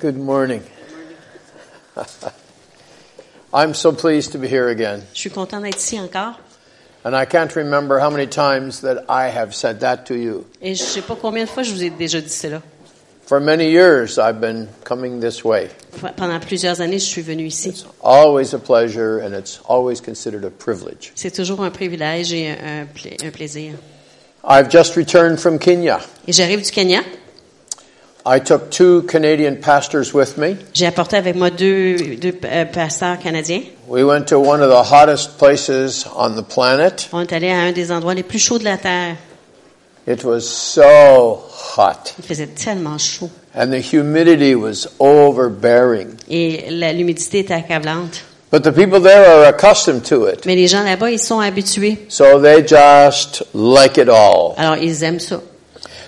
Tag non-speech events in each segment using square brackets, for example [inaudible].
Good morning. [laughs] I'm so pleased to be here again. Je suis content d'être ici encore. And I can't remember how many times that I have said that to you. Et je sais pas combien de fois je vous ai déjà dit cela. For many years, I've been coming this way. Pendant plusieurs années, je suis venu ici. It's always a pleasure and it's always considered a privilege. C'est toujours un privilège et un, un pla- un plaisir. I've just returned from Kenya. Et j'arrive du Kenya. I took two Canadian pastors with me. J'ai apporté avec moi deux, deux euh, pasteurs canadiens. We went to one of the hottest places on the planet. On est allé à un des endroits les plus chauds de la Terre. It was so hot Il faisait tellement chaud. and the humidity was overbearing. Et l'humidité était accablante. But the people there are accustomed to it. Mais les gens là-bas, ils sont habitués. So they just like it all. Alors, ils aiment ça.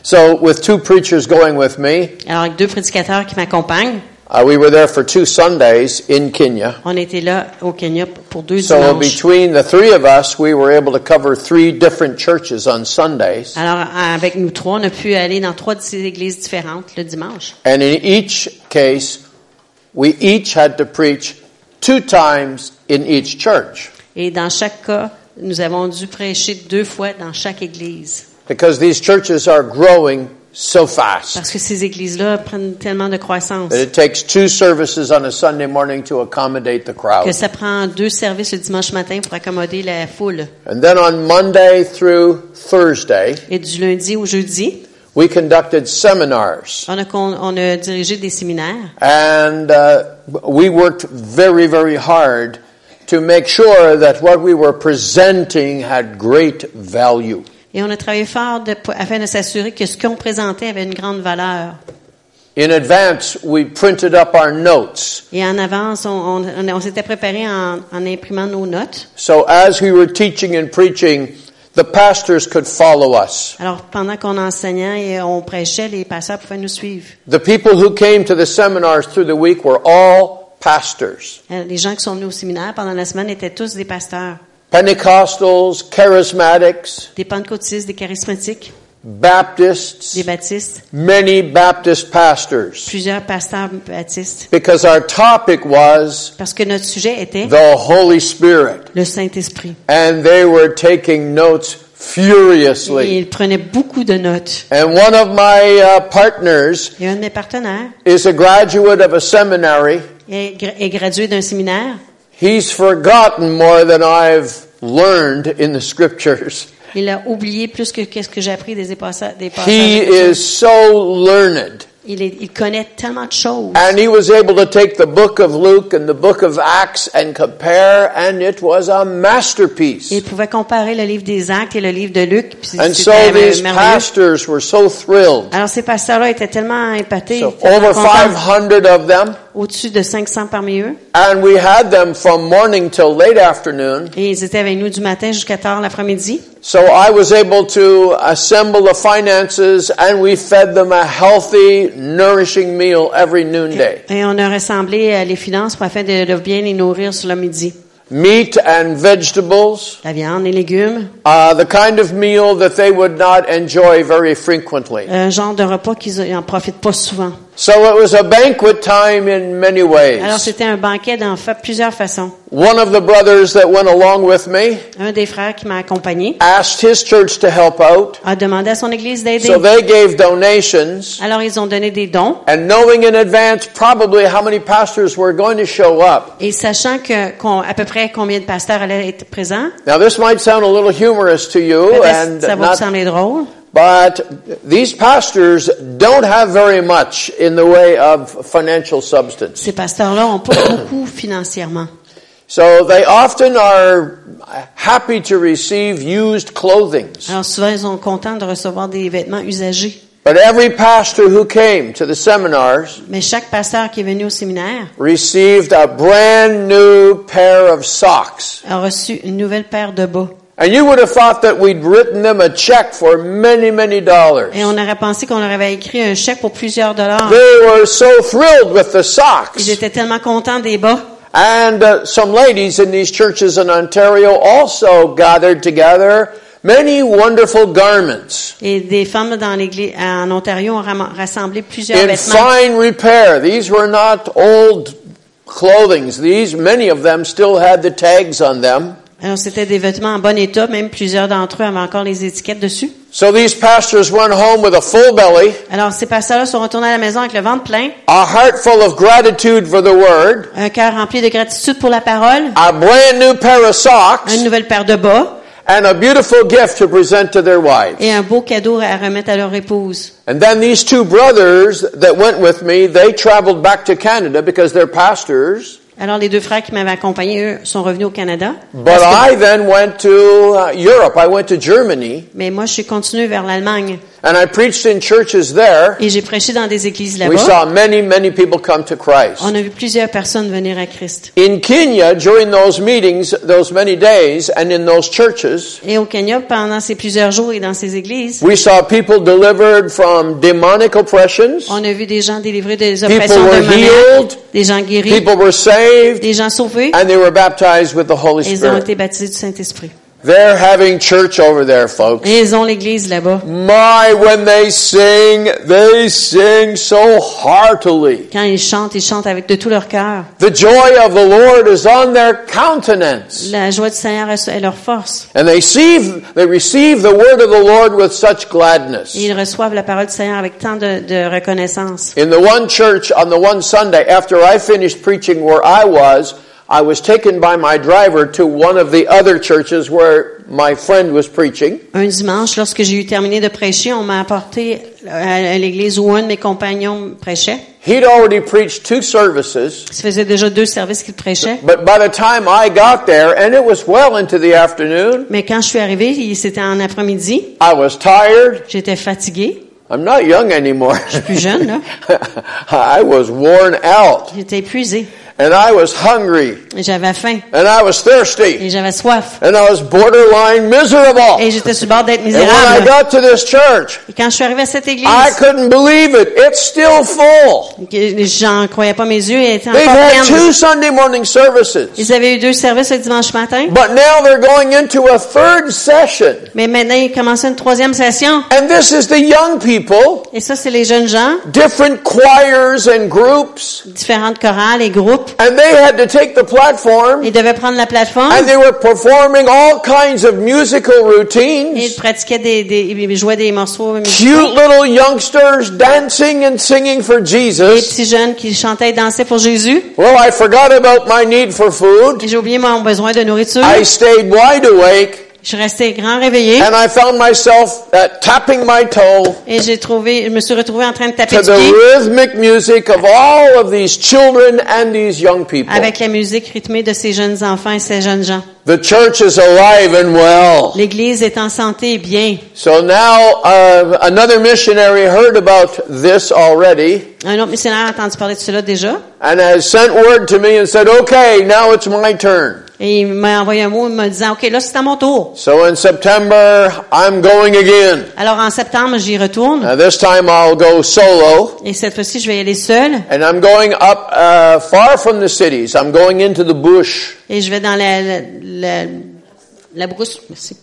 So with two preachers going with me, Alors, avec deux prédicateurs qui m'accompagnent, uh, we were there for two Sundays in Kenya. on était là au Kenya pour deux So dimanches. between the three of us, we were able to cover three different churches on Sundays. Alors, avec nous trois, on a pu aller dans trois de ces églises différentes le dimanche. And in each case, we each had to preach two times in each church Et dans chaque cas, nous avons dû prêcher deux fois dans chaque église. Because these churches are growing so fast Parce que ces églises-là prennent tellement de croissance that it takes two services on a Sunday morning to accommodate the crowd. que ça prend deux services le dimanche matin pour accommoder la foule. And then on Monday through Thursday, Et du lundi au jeudi, we conducted seminars. on a, con- on a dirigé des séminaires. And uh, we worked very, very hard to make sure that what we were presenting had great value. Et on a travaillé fort de- afin de s'assurer que ce qu'on présentait avait une grande valeur. In advance, we printed up our notes. Et en avance, on, on- on- on s'était préparé en, en imprimant nos notes. So as we were teaching and preaching, the pastors could follow us. Alors, pendant qu'on enseignait et on prêchait, les pasteurs pouvaient nous suivre. The people who came to the seminars through the week were all pastors. Les gens qui sont venus au séminaire pendant la semaine étaient tous des pasteurs, Pentecostals, charismatics, des pentecôtistes, des charismatiques, Baptists, des baptistes, many Baptist pastors. plusieurs pasteurs baptistes. Because our topic was Parce que notre sujet était the Holy Spirit. le Saint-Esprit. And they were taking notes Et furiously. ils prenaient beaucoup de notes. And one of my uh, partners Et un de mes partenaires is a graduate of a seminary. est, gra- est gradué d'un séminaire. He's forgotten more than I've learned in the scriptures. Il a oublié plus que qu'est-ce que j'ai appris des passages. Des passages He is so learned. il, est- il connaît tellement de choses. And he was able to take the book of Luke and the book of Acts and compare, and it was a masterpiece. Il pouvait comparer le livre des Actes et le livre de Luc. puis And so these pastors were so thrilled. Alors ces pasteurs-là étaient tellement épatés, So over contents. 500 of them. Au-dessus de 500 parmi eux. And we had them from morning till late afternoon. Et ils étaient avec nous du matin jusqu'à tard l'après-midi. So I was able to assemble the finances and we fed them a healthy, nourishing meal every noonday. Et on a rassemblé euh, les finances pour afin de, de bien les nourrir sur le midi. Meat and vegetables, La viande, les légumes, uh, the kind of meal that they would not enjoy very frequently. un genre de repas qu'ils n'en profitent pas souvent. So it was a banquet time in many Alors ways. c'était un banquet dans plusieurs façons. One of the brothers that went along with me Un des frères qui m'a accompagné asked his church to help out. a demandé à son église d'aider. So they gave donations. Alors ils ont donné des dons. And knowing in advance probably how many pastors were going to show up. Et sachant que à peu près combien de pasteurs allaient être présents, Now this might sound a little humorous to you and ça va vous sembler drôle, but these pastors don't have very much in the way of financial substance. ces pasteurs-là ont pas beaucoup financièrement. So they often are happy to receive used clothing. Alors souvent ils sont contents de recevoir des vêtements usagés. But every pastor who came to the seminars Mais chaque pasteur qui est venu au séminaire received a brand new pair of socks. a reçu une nouvelle paire de bas. And you would have thought that we'd written them a check for many, many dollars. Et on aurait pensé qu'on leur avait écrit un chèque pour plusieurs dollars. They were so thrilled with the socks. Ils étaient tellement contents des bas. And uh, some ladies in these churches in Ontario also gathered together many wonderful garments Et des femmes dans l'église en Ontario ont rassemblé plusieurs in vêtements. fine repair. These were not old clothings. These, many of them still had the tags on them. Alors c'était des vêtements en bon état, même plusieurs d'entre eux avaient encore les étiquettes dessus. So these pastors went home with a full belly, Alors ces pasteurs-là sont retournés à la maison avec le ventre plein, a heart full of gratitude for the word, un cœur rempli de gratitude pour la parole, a brand new pair of socks, une nouvelle paire de bas and a beautiful gift to present to their wives. et un beau cadeau à remettre à leur épouse. And then these two brothers that went with me, they traveled back to Canada because they're pastors. Alors les deux frères qui m'avaient accompagné, eux, sont revenus au Canada. But I then went to uh, Europe. I went to Germany mais moi, je suis continué vers l'Allemagne and I preached in churches there. et j'ai prêché dans des églises We là-bas. saw many, many people come to Christ. On a vu plusieurs personnes venir à Christ. In Kenya, during those meetings, those many days, and in those churches, Et au Kenya, pendant ces plusieurs jours et dans ces églises, we saw people delivered from demonic oppressions. on a vu des gens délivrés des People oppressions were démoniaques, healed. des gens guéris, People were saved, des gens sauvés, and they were baptized with the Holy et ils ont Spirit. été baptisés du Saint-Esprit. They're having church over there, folks. Ils ont l'église là-bas. My, when they sing, they sing so heartily. Quand ils chantent, ils chantent avec de tout leur cœur. The joy of the Lord is on their countenance. La joie du Seigneur est leur force. And they receive, they receive the word of the Lord with such gladness. Ils reçoivent la parole du Seigneur avec tant de, de reconnaissance. In the one church on the one Sunday, after I finished preaching where I was, I was taken by my driver to one of the other churches where my friend was preaching. Un dimanche, lorsque j'ai eu terminé de prêcher, on m'a apporté à l'église où un de mes compagnons prêchait. He'd already preached two services, Ça faisait déjà deux services qu'il prêchait. but by the time I got there, and it was well into the afternoon, Mais quand je suis arrivée, il- c'était en après-midi. I was tired. J'étais fatiguée. I'm not young anymore. plus jeune, là. [laughs] I was worn out, J'étais épuisée. And I was hungry, Et j'avais faim. and I was thirsty, Et j'avais soif. and I was borderline miserable. Et j'étais sur le bord d'être And when I misérable. got to this church, Et quand je suis arrivée à cette église, I couldn't believe it. It's still full. j'en croyais pas mes yeux, elle était They've encore had pleine. two Sunday morning services, Ils avaient eu deux services le dimanche matin. but now they're going into a third session. Mais maintenant, ils commençaient une troisième session. And this is the young people, Et ça, c'est les jeunes gens, different choirs and groups, différentes chorales et groupes. And they had to take the platform Ils devaient prendre la plateforme and they were performing all kinds of musical et ils routines. pratiquaient des, des ils jouaient des morceaux musicaux. Cute little youngsters dancing and singing for Jesus. Des petits jeunes qui chantaient et dansaient pour Jésus. Well, I forgot about my need for food. J'ai oublié mon besoin de nourriture. I stayed wide awake Je restée grand réveillée. and I found myself uh, tapping my toe Et j'ai trouvé, je me suis retrouvée en train de taper to du the pied rhythmic music of all of these children and these young people. avec la musique rythmée de ces jeunes enfants et ces jeunes gens. The church is alive and well. L'église est en santé et bien. So now uh, another missionary heard about this already Un autre missionnaire a entendu parler de cela déjà. And has sent word to me and said, okay, now it's my turn. Et il m'a envoyé un mot me disant, OK, là, c'est à mon tour. So in September, I'm going again. Alors, en septembre, j'y retourne. Now this time I'll go solo Et cette fois-ci, je vais y aller seule. and I'm going up uh, far from the cities. I'm going into the bush. Et je vais dans la, la, la, la brousse. Merci.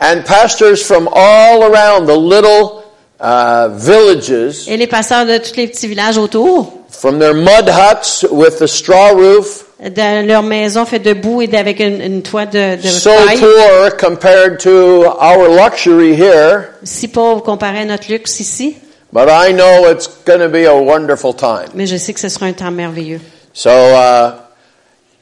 And pastors from all around the little uh, villages, Et les pasteurs de tous les petits villages autour, from their mud huts with the straw roof, de leur maison faite de boue et avec une, une toit de, de so poor compared to our luxury here, si pauvre comparé à notre luxe ici. but I know it's going to be a wonderful time. Mais je sais que ce sera un temps merveilleux. So, uh,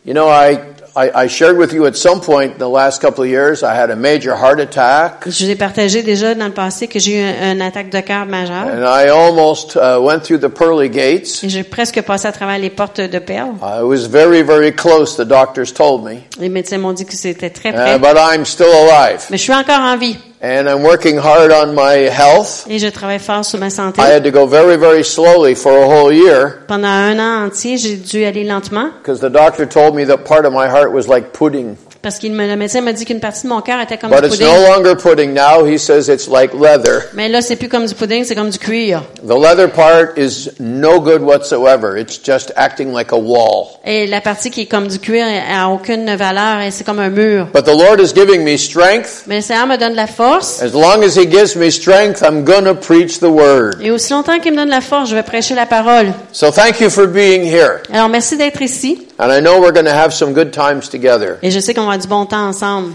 you know, I, I, shared with you at some point in the last couple of years, I had a major heart attack, Je vous ai partagé déjà dans le passé que j'ai eu un, un attaque de cœur majeur. and I almost uh, went through the pearly gates. J'ai presque passé à travers les portes de perles. I was very, very close, the doctors told me, Les médecins m'ont dit que c'était très uh, près. but I'm still alive. Mais je suis encore en vie. And I'm working hard on my health. Et je travaille fort sur ma santé. I had to go very, very slowly for a whole year Pendant un an entier, j'ai dû aller lentement because the doctor told me that part of my heart was like pudding. Parce qu'il me, le médecin m'a dit qu'une partie de mon cœur était comme But du it's pudding. no longer pudding now. He says it's like leather. Mais là, c'est plus comme du pudding, c'est comme du cuir. The leather part is no good whatsoever. It's just acting like a wall. Et la partie qui est comme du cuir a aucune valeur et c'est comme un mur. But the Lord is giving me strength. Mais le Seigneur me donne de la force. As long as He gives me strength, I'm to preach the word. Et aussi longtemps qu'il me donne la force, je vais prêcher la parole. So thank you for being here. Alors, merci d'être ici. And I know we're going to have some good times together. Et je sais qu'on va du bon temps ensemble.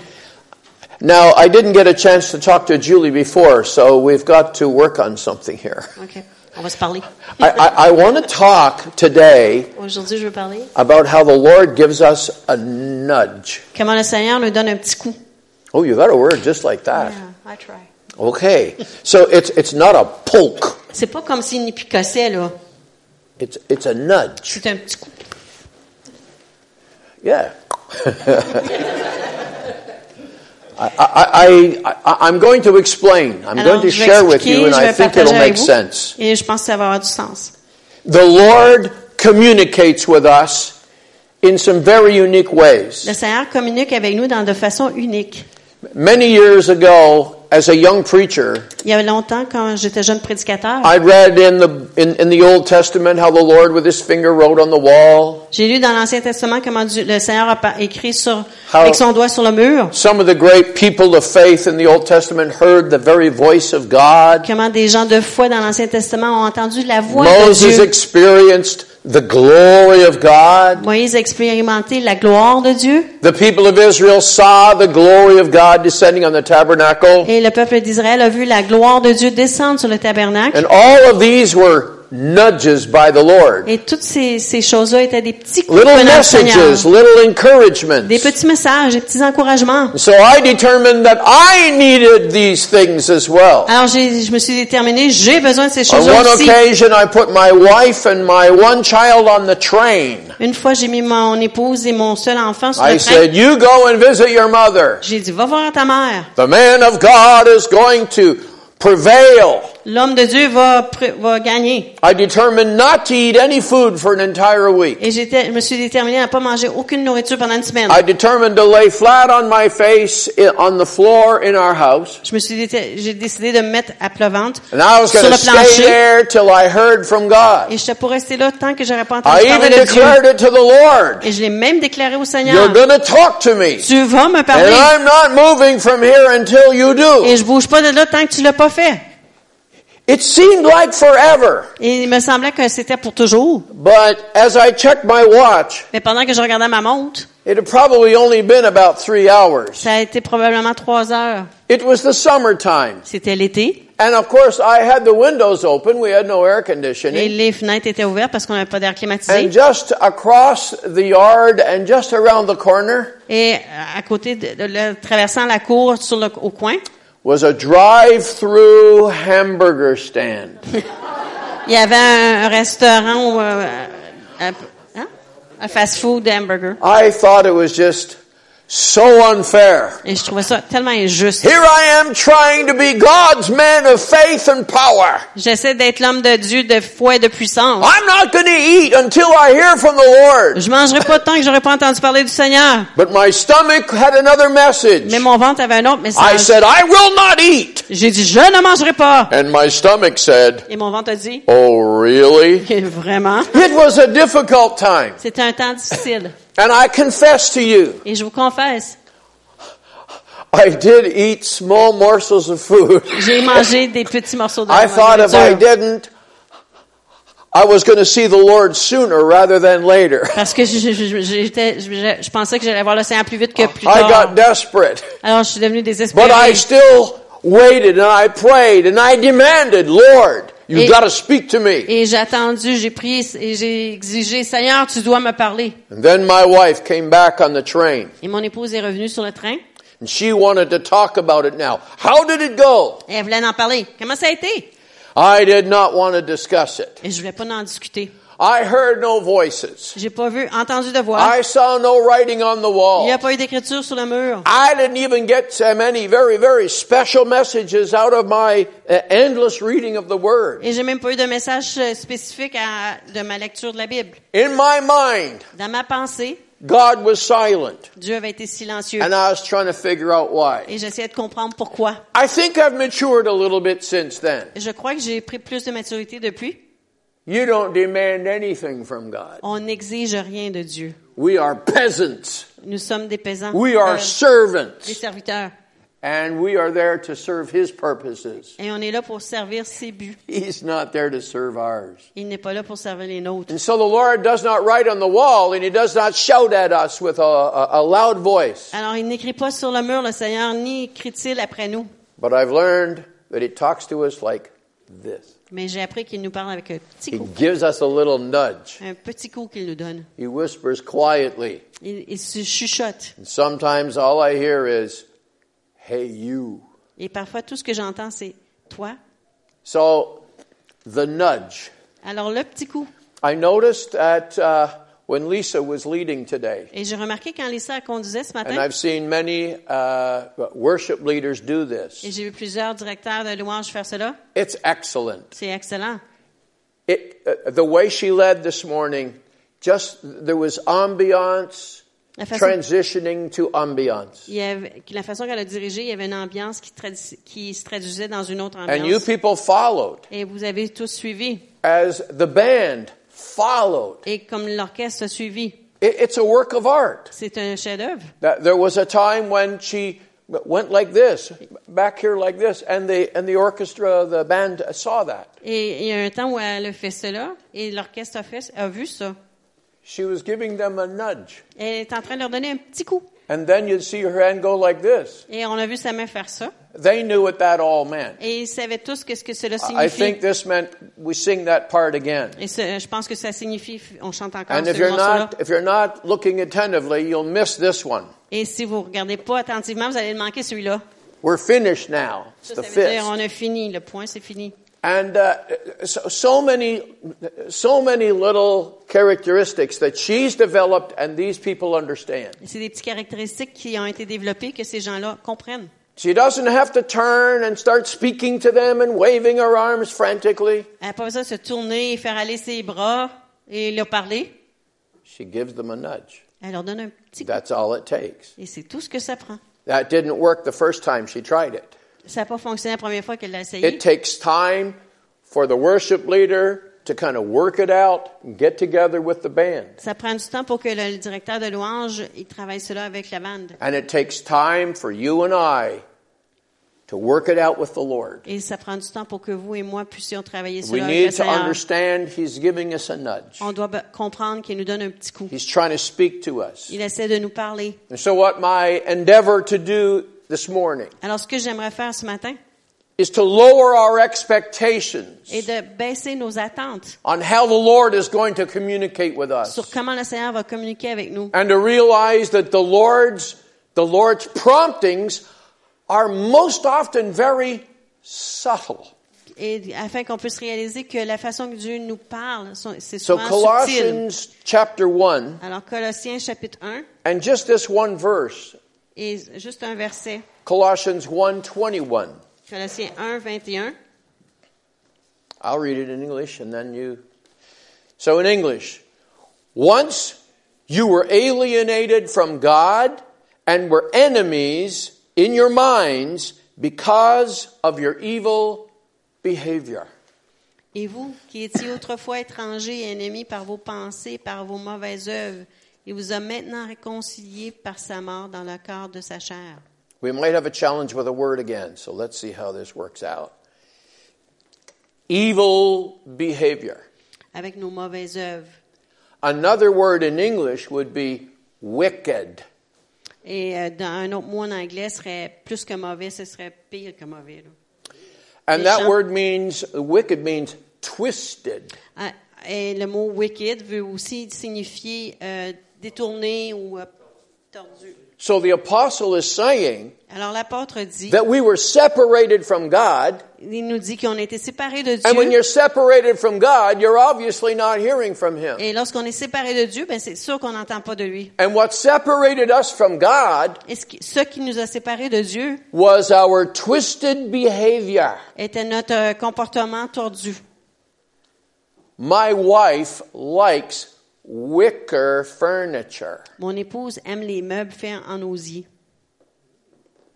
Now, I didn't get a chance to talk to Julie before, so we've got to work on something here. OK. On va se parler. I, I, I want to talk today Aujourd'hui, je veux parler about how the Lord gives us a nudge. comment le Seigneur nous donne un petit coup. Oh, you got a word just like that. I try. Okay. So it's, it's not a poke. C'est pas comme s'il nous picossait, là. It's, it's a nudge. C'est un petit coup. Yeah. [laughs] I, I, I, I'm going to explain. I'm Alors, going to share with you, and I think it'll make vous. sense. Et je pense que ça va avoir du sens. The Lord communicates with us in some very unique ways. Le Seigneur communique avec nous dans de façon unique. Many years ago, as a young preacher, Il y a longtemps, quand j'étais jeune prédicateur, I read in the in, in the Old Testament how the Lord with his finger wrote on the wall. j'ai lu dans l'Ancien Testament comment Dieu- le Seigneur a écrit sur, How- avec son doigt sur le mur, Some of the great people of faith in the Old Testament heard the very voice of God. comment des gens de foi dans l'Ancien Testament ont entendu la voix de Moses Dieu. experienced the glory of God. Moïse a expérimenté la gloire de Dieu The people of Israel saw the glory of God descending on the tabernacle. et le peuple d'Israël a vu la gloire de Dieu descendre sur le tabernacle. And all of these were nudges by the Lord. Et toutes ces, ces choses-là étaient des petits coups Little messages, little encouragements. Des petits messages, des petits encouragements. So I determined that I needed these things as well. Alors je me suis déterminée, j'ai besoin de ces On choses-là one aussi. occasion, I put my wife and my one child on the train. Une fois, j'ai mis mon épouse et mon seul enfant sur I le train. said, you go and visit your mother. J'ai dit, va voir ta mère. The man of God is going to prevail. L'homme de Dieu va, gagner. I determined not to eat any food for an entire week. Et j'étais, je me suis déterminée à ne pas manger aucune nourriture pendant une semaine. I determined to lay flat on my face on the floor in our house. Je me suis j'ai décidé de me mettre à plat ventre And I was sur going le plancher. there till I heard from God. Et j'étais pour rester là tant que j'aurais pas I entendu parler even de Dieu. declared it to the Lord. Et je l'ai même déclaré au You're Seigneur. going to talk to me. Tu vas me And parler. I'm not moving from here until you do. Et je bouge pas de là tant que tu l'as pas fait. It seemed like forever. Et il me semblait que c'était pour toujours. But as I checked my watch, Mais pendant que je regardais ma montre, it had probably only been about three hours. ça a été probablement trois heures. It was the summertime. C'était l'été. And of course, I had the windows open. We had no air Et conditioning. les fenêtres étaient ouvertes parce qu'on n'avait pas d'air climatisé. And just across the yard and just around the corner Et à côté de, de- le- traversant la cour sur le, au coin, was a drive-through hamburger stand. il y avait un, un restaurant, euh, un, hein? un fast-food hamburger. I thought it was just so unfair. Et je trouvais ça tellement injuste. Here I am trying to be God's man of faith and power. J'essaie d'être l'homme de Dieu de foi et de puissance. I'm not going to eat until I hear from the Lord. Je mangerai pas tant que j'aurais pas entendu parler du Seigneur. But my stomach had another message. Mais mon ventre avait un autre I message. said, I will not eat. J'ai dit, je ne mangerai pas. And my stomach said, Et mon ventre a dit, Oh, really? [laughs] vraiment? It was a difficult time. C'était un temps difficile. And I confess to you, Et je vous confesse, I did eat small morsels of food. j'ai mangé [laughs] des petits morceaux de I thought if I didn't, I was going to see the Lord sooner rather than later. [laughs] Parce que je, je, je- je- je pensais que j'allais voir le Seigneur plus vite que plus I got desperate. Alors je suis devenue But. I still waited and I prayed and I demanded, Lord, you've Et- got to speak to me. Et j'ai attendu, j'ai prié et j'ai exigé, Seigneur, tu dois me parler. And then my wife came back on the train Et mon épouse est revenue sur le train and she wanted to talk about it now. How did it go? et elle voulait en parler. Comment ça a été? I did not want to discuss it. Et je voulais pas en discuter. I heard no voices. J'ai pas vu, entendu de voix. I saw no writing on the Il wall. n'y a pas eu d'écriture sur le mur. I didn't even get so many very, very special messages out of my endless reading of the Word. Et j'ai même pas eu de message euh, spécifique à- de ma lecture de la Bible. In my mind, Dans ma pensée, God was silent. Dieu avait été silencieux. And I was trying to figure out why. Et j'essayais de comprendre pourquoi. I think I've matured a little bit since then. Je crois que j'ai pris plus de maturité depuis. You don't demand anything from God. On n'exige rien de Dieu. We are peasants. Nous sommes des paysans, We are euh, des servants. serviteurs. And we are there to serve His purposes. Et on est là pour servir ses buts. He's not there to serve ours. Il n'est pas là pour servir les nôtres. And so the Lord does not write on the wall and He does not shout at us with a, a, a loud voice. Alors, il n'écrit pas sur le mur, le Seigneur, ni crie-t-il après nous. But I've learned that He talks to us like this. Mais j'ai appris qu'il nous parle avec un petit He coup. gives us a little nudge. Un petit coup qu'il nous donne. He whispers quietly. Il, il se chuchote. And sometimes all I hear is, hey, you. Et parfois, tout ce que j'entends, c'est toi? So, the nudge. Alors, le petit coup. I noticed that uh, when Lisa was leading today, Et j'ai remarqué quand Lisa conduisait ce and I've seen many uh, worship leaders do et this, j'ai vu plusieurs directeurs de louanges faire cela, it's excellent. c'est excellent. It, uh, the way she led this morning, just there was ambiance façon, transitioning to ambiance. il y avait- la façon qu'elle a dirigé, il y avait une ambiance qui, qui se traduisait dans une autre ambiance. And you people followed Et vous avez tous suivi. as the band followed. Et comme l'orchestre a suivi, It, it's a work of art. c'est un chef-d'œuvre. There was a time when she went like this, back here like this, and the and the orchestra, the band saw that. Et il y a un temps où elle a fait cela, et l'orchestre a, fait, a vu ça. She was giving them a nudge, Elle est en train de leur donner un petit coup. And then you'd see her hand go like this. Et on a vu sa main faire ça. They knew what that all meant. Et ils savaient tous qu'est-ce que cela I signifie. think this meant we sing that part again. Et ce- je pense que ça signifie, on chante encore And ce if you're not if you're not looking attentively, you'll miss this one. Et si vous regardez pas attentivement, vous allez le manquer celui-là. We're finished now. It's Ça, the ça veut dire fifth. on a fini, le point c'est fini. And uh, so, so many, so many little characteristics that she's developed, and these people understand. C'est des petites caractéristiques qui ont été développées que ces gens-là comprennent. She doesn't have to turn and start speaking to them and waving her arms frantically. Elle n'a pas besoin de se tourner et faire aller ses bras et leur parler. She gives them a nudge. Elle leur donne un petit coup. That's all it takes. Et c'est tout ce que ça prend. That didn't work the first time she tried it. Ça n'a pas fonctionné la première fois qu'elle l'a essayé. It takes time for the worship leader to kind of work it out and get together with the band. Ça prend du temps pour que le directeur de louange il travaille cela avec la bande. And it takes time for you and I to work it out with the Lord. Et ça prend du temps pour que vous et moi puissions travailler We cela avec need le to Seigneur. understand He's giving us a nudge. On doit comprendre qu'il nous donne un petit coup. He's trying to speak to us. Il essaie de nous parler. And so what my endeavor to do this morning Alors, ce que j'aimerais faire ce matin is to lower our expectations est de baisser nos attentes on how the Lord is going to communicate with us. sur comment le Seigneur va communiquer avec nous. And to realize that the Lord's, the Lord's promptings are most often very subtle. Et afin qu'on puisse réaliser que la façon que Dieu nous parle, c'est So souvent subtil. Chapter 1, Alors, Colossiens chapitre 1, and just this one verse, et juste un verset. Colossians 1 21. Colossiens 1, 21. I'll read it in English and then you. So in English, once you were alienated from God and were enemies in your minds because of your evil behavior. Et vous, qui étiez autrefois étrangers et ennemis par vos pensées, par vos mauvaises œuvres, il vous a maintenant réconciliés par sa mort dans le corps de sa chair. We might have a challenge with a word again, so let's see how this works out. Evil behavior. avec nos mauvaises œuvres. Another word in English would be wicked. Et euh, dans un autre mot en anglais serait plus que mauvais, ce serait pire que mauvais. là. And that word means, wicked means twisted. Ah, Et le mot wicked veut aussi signifier euh, détourné ou euh, tordu. So the apostle is saying Alors l'apôtre dit, that we were separated from God, il nous dit qu'on a été séparés de and when Dieu. you're separated from God, you're obviously not hearing from Him. Et lorsqu'on est séparé de Dieu, ben c'est sûr qu'on n'entend pas de lui. And what separated us from God Et ce qui, nous a séparés de Dieu was our twisted behavior. était notre euh, comportement tordu. My wife likes wicker furniture. Mon épouse aime les meubles faits en osier.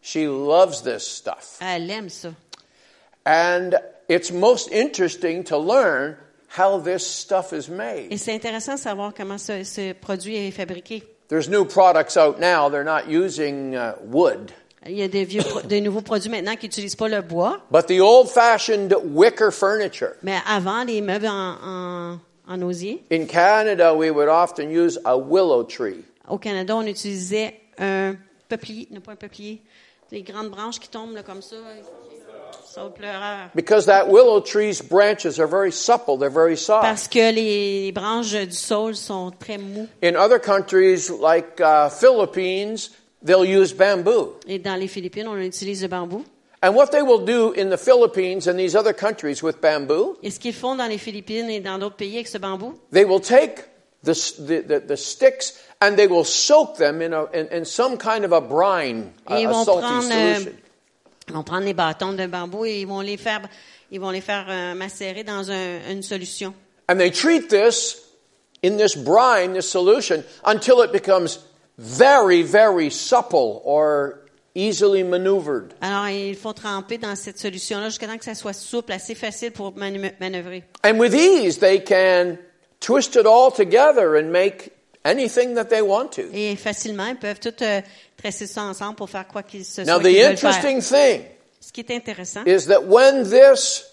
She loves this stuff. Elle aime ça. And it's most interesting to learn how this stuff is Et made. c'est intéressant de savoir comment ce, ce produit est fabriqué. There's new products out now. They're not using uh, wood. Il y a des, vieux, des nouveaux produits maintenant qui n'utilisent pas le bois, But the old fashioned wicker furniture. mais avant, les meubles en, en, en osier, In Canada, we would often use a willow tree. au Canada, on utilisait un peuplier, non pas un peuplier, des grandes branches qui tombent là, comme ça. Because that willow tree's branches are very supple, they're very soft. Parce que les branches du saule sont très mous. In other countries like uh, Philippines, they'll use bamboo. Et dans les Philippines, on utilise le bambou. And what they will do in the Philippines and these other countries with bamboo, Et ce qu'ils font dans les Philippines et dans d'autres pays avec ce bambou, they will take the, the, the, the sticks and they will soak them in, a, in, in some kind of a brine, a, a salty prendre, euh, solution. ils vont prendre les bâtons de bambou et ils vont les faire, ils vont les faire euh, macérer dans un- une solution. And they treat this in this brine, this solution, until it becomes very, very supple or easily maneuvered. Alors, il faut tremper dans cette solution-là jusqu'à temps que ça soit souple, assez facile pour manœuvrer. And with ease, they can twist it all together and make anything that they want to. Et facilement, ils peuvent tout euh, tresser ça ensemble pour faire quoi qu'ils se Now, the interesting thing Ce qui est intéressant, is that when this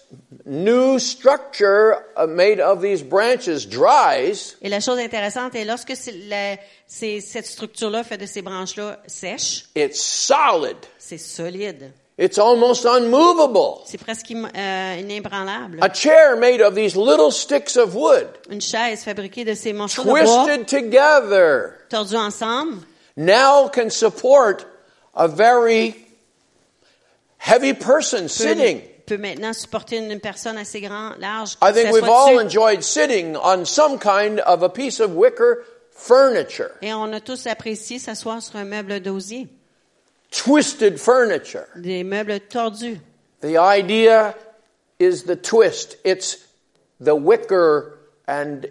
new structure uh, made of these branches dries, et la chose intéressante est lorsque c'est la- cette structure-là fait de ces branches-là sèche, it's solid. c'est solide. It's almost unmovable. C'est presque euh, inébranlable. A chair made of these little sticks of wood, Une chaise fabriquée de ces morceaux de bois twisted together, tordus ensemble now can support a very heavy person sitting. peut maintenant supporter une personne assez grand, large. I think we've all enjoyed sitting on some kind of a piece of wicker furniture, Et on a tous apprécié s'asseoir sur un meuble d'osier, twisted furniture. des meubles tordus. The idea is the twist. It's the wicker, and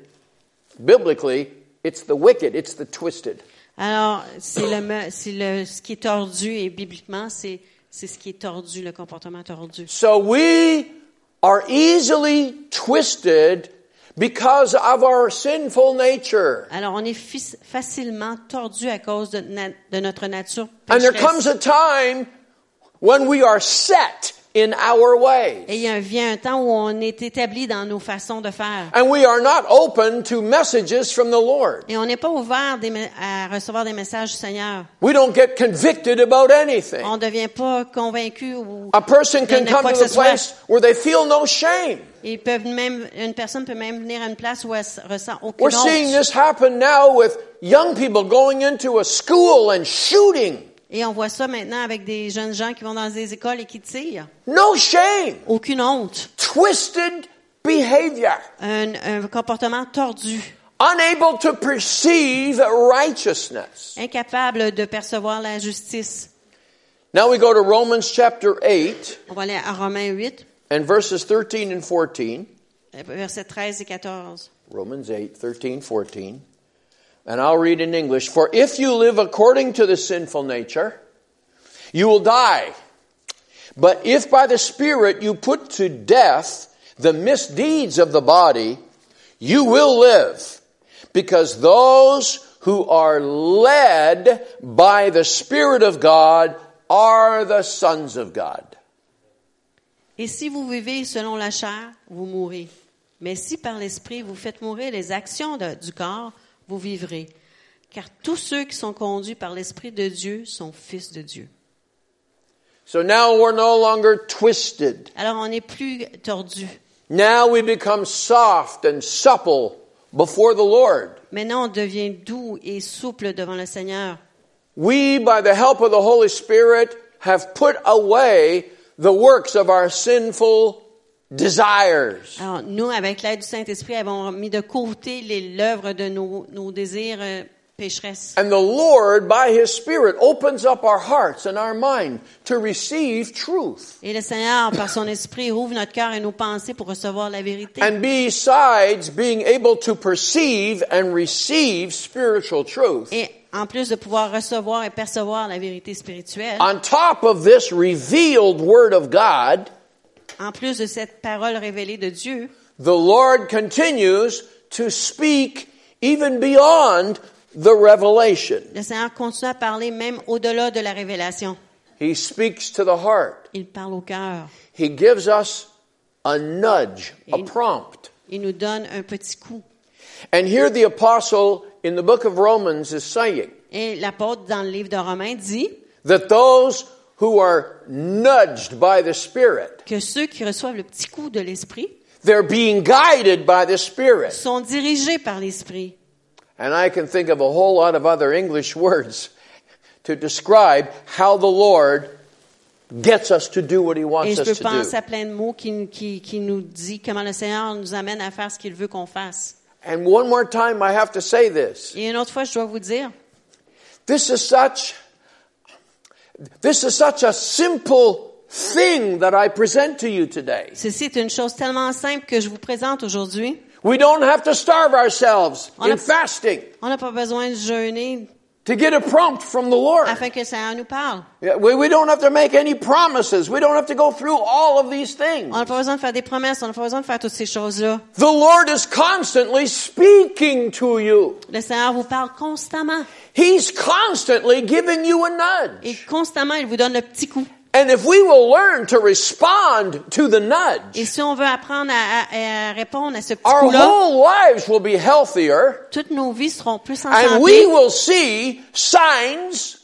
biblically, it's the wicked, it's the twisted. Alors, c'est le, me- c'est le, ce qui est tordu et bibliquement, c'est, c'est ce qui est tordu, le comportement tordu. So we are easily twisted because of our sinful nature. Alors, on est facilement tordu à cause de, de notre nature And there comes a time when we are set in our ways. Et il y a- vient un temps où on est établi dans nos façons de faire. And we are not open to messages from the Lord. Et on n'est pas ouvert des à recevoir des messages du Seigneur. We don't get convicted about anything. On ne devient pas convaincu ou A person can come to the place where they feel no shame. Ils peuvent même, une personne peut même venir à une place où elle ressent aucune We're seeing honte. this happen now with young people going into a school and shooting. Et on voit ça maintenant avec des jeunes gens qui vont dans des écoles et qui tirent. No shame. Aucune honte. Twisted behavior. Un, un comportement tordu. Unable to perceive righteousness. Incapable de percevoir la justice. Now we go to Romans chapter 8 On va aller à Romains 8, and verses 13 and 14. euh, versets 13 et 14. Romans 8, 13, 14. And I'll read in English. For if you live according to the sinful nature, you will die. But if by the Spirit you put to death the misdeeds of the body, you will live. Because those who are led by the Spirit of God are the sons of God. Et si vous vivez selon la chair, vous mourrez. Mais si par l'esprit vous faites mourir les actions de- du corps, vous vivrez. Car tous ceux qui sont conduits par l'esprit de Dieu sont fils de Dieu. So now we're no longer twisted. Alors on n'est plus tordu. Now we become soft and supple before the Lord. Maintenant on devient doux et souple devant le Seigneur. We, by the help of the Holy Spirit, have put away the works of our sinful desires. Alors nous, avec l'aide du Saint-Esprit, avons mis de côté les- l'œuvre de nos, nos désirs euh, pécheresse. And the Lord, by His Spirit, opens up our hearts and our mind to receive truth. Et le Seigneur, par son esprit, ouvre notre cœur et nos pensées pour recevoir la vérité. And besides being able to perceive and receive spiritual truth, Et en plus de pouvoir recevoir et percevoir la vérité spirituelle, on top of this revealed Word of God, en plus de cette parole révélée de Dieu, the Lord continues to speak even beyond the revelation. le Seigneur continue à parler même au-delà de la révélation. He speaks to the heart. Il parle au cœur. He gives us a nudge, a Il- prompt. Il nous donne un petit coup. And here the apostle in the book of Romans is saying Et l'apôtre dans le livre de Romains dit that those who are nudged by the Spirit, que ceux qui reçoivent le petit coup de l'Esprit they're being guided by the Spirit. sont dirigés par l'Esprit. And I can think of a whole lot of other English [laughs] words to describe how the Lord gets us to do what He Et wants je peux us to do. penser à plein de mots qui, qui, qui nous dit comment le Seigneur nous amène à faire ce qu'il veut qu'on fasse. And one more time, I have to say this. Et une autre fois, je dois vous dire, This is such, this is such a simple thing that I present to you today. ceci est une chose tellement simple que je vous présente aujourd'hui. We don't have to starve ourselves On in a- fasting On n'a pas besoin de jeûner to get a prompt from the Lord. afin que Seigneur nous parle. We, we don't have to make any promises. We don't have to go through all of these things. On n'a pas besoin de faire des promesses, on n'a pas besoin de faire toutes ces choses-là. The Lord is constantly speaking to you. Le Seigneur vous parle constamment. He's constantly giving you a nudge. Et constamment, il vous donne le petit coup. And if we will learn to respond to the Et nudge, si on veut apprendre à, à- à répondre à ce petit our coup-là, whole lives will be healthier toutes nos vies seront plus en and we santé will see signs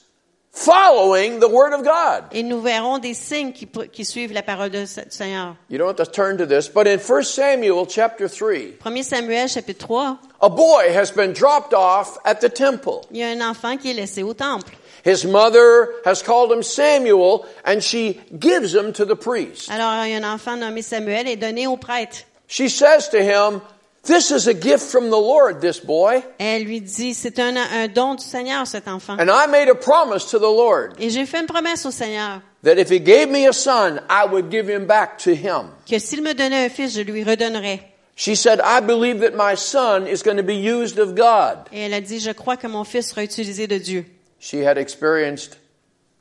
following the Word of God. et nous verrons des signes qui, qui suivent la parole du Seigneur. You don't have to turn to this, but in 1 Samuel chapter 3, 1 Samuel chapitre 3, a boy has been dropped off at the temple. il y a un enfant qui est laissé au temple. His mother has called him Samuel and she gives him to the priest. Alors, un enfant nommé Samuel et donné au prêtre. She says to him, This is a gift from the Lord, this boy. Elle lui dit, c'est un, un don du Seigneur, cet enfant. And I made a promise to the Lord Et j'ai fait une promesse au Seigneur that if he gave me a son, I would give him back to him. que s'il me donnait un fils, je lui redonnerais. She said, I believe that my son is going to be used of God. Et elle a dit, je crois que mon fils sera utilisé de Dieu. She had experienced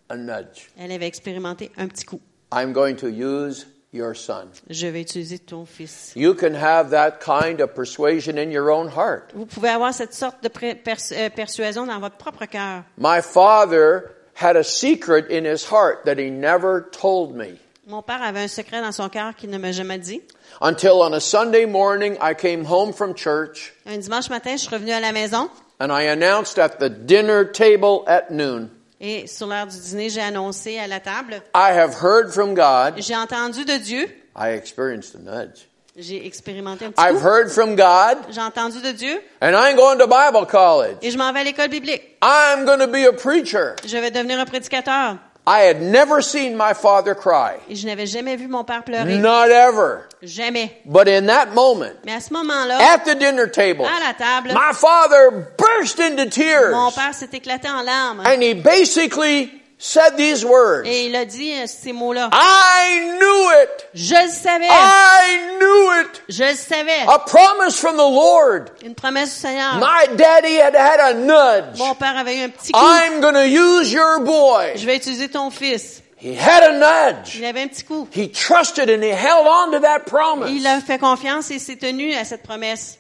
a nudge. Elle avait expérimenté un petit coup. I'm going to use your son. Je vais utiliser ton fils. You can have that kind of persuasion in your own heart. Vous pouvez avoir cette sorte de pré- pers- euh, persuasion dans votre propre cœur. My father had a secret in his heart that he never told me. Mon père avait un secret dans son cœur qu'il ne m'a jamais dit. Until on a Sunday morning, I came home from church Un dimanche matin, je suis revenue à la maison and I announced at the dinner table at noon, et sur l'heure du dîner, j'ai annoncé à la table, I have heard from God. j'ai entendu de Dieu, I experienced a nudge. j'ai expérimenté un petit I've coup, heard from God j'ai entendu de Dieu and I'm going to Bible college. et je m'en vais à l'école biblique. I'm going to be a preacher. Je vais devenir un prédicateur. I had never seen my father cry. Et je n'avais jamais vu mon père pleurer. Not ever. Jamais. But in that moment, Mais à ce moment-là, at the dinner table, à la table, my father burst into tears. mon père s'est éclaté en larmes. and he basically said these words. Et il a dit euh, ces mots-là. I knew it. Je le savais. I knew it. Je le savais. A promise from the Lord. Une promesse du Seigneur. My daddy had had a nudge. Mon père avait eu un petit coup. I'm going to use your boy. Je vais utiliser ton fils. He had a nudge. Il avait un petit coup. He trusted and he held on to that promise. Il a fait confiance et s'est tenu à cette promesse.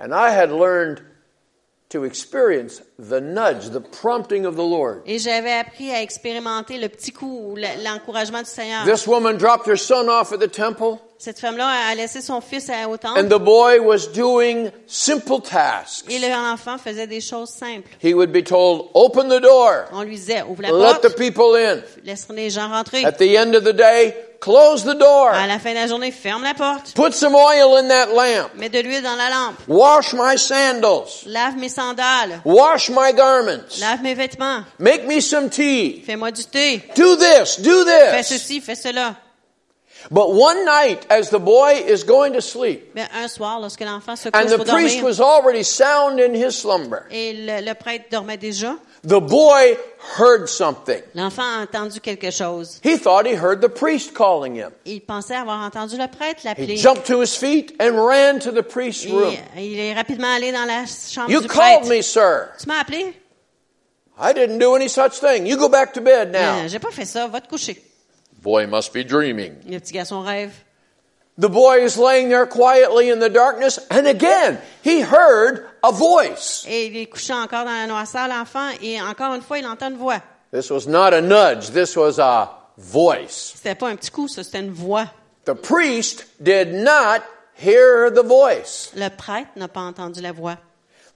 And I had learned to experience the nudge, the prompting of the Lord. Et j'avais appris à expérimenter le petit coup, l'encouragement du Seigneur. This woman dropped her son off at the temple, Cette femme-là a laissé son fils à- au and the boy was doing simple tasks. Et l'enfant faisait des choses simples. He would be told, Open the door, On lui disait, ouvre la let the people in. laisse les gens rentrer. At the end of the day, close the door. À la fin de la journée, ferme la porte. Put some oil in that lamp. Mets de l'huile dans la lampe. Wash my sandals. Lave mes sandales. Wash my garments. Lave mes vêtements. Make me some tea. Fais-moi du thé. Do this, do Fais this. ceci, fais cela. But one night, as the boy is going to sleep, Mais un soir, lorsque l'enfant se and couche the pour priest dormir, was already sound in his slumber, et le, le prêtre dormait déjà, the boy heard something. l'enfant a entendu quelque chose. He thought he heard the priest calling him. Il pensait avoir entendu le prêtre He l'appeler. jumped to his feet and ran to the priest's room. Et il est rapidement allé dans la chambre You du called me, sir. Tu m'as appelé? I didn't do any such thing. You go back to bed now. Euh, J'ai pas fait ça, va te coucher. Boy must be dreaming. Le petit garçon rêve. The boy is laying there quietly in the darkness, and again, he heard a voice. Et il est couché encore dans la noirceur, l'enfant, et encore une fois, il entend une voix. This was not a nudge, this was a voice. C'était pas un petit coup, ça, c'était une voix. The priest did not hear the voice. Le prêtre n'a pas entendu la voix.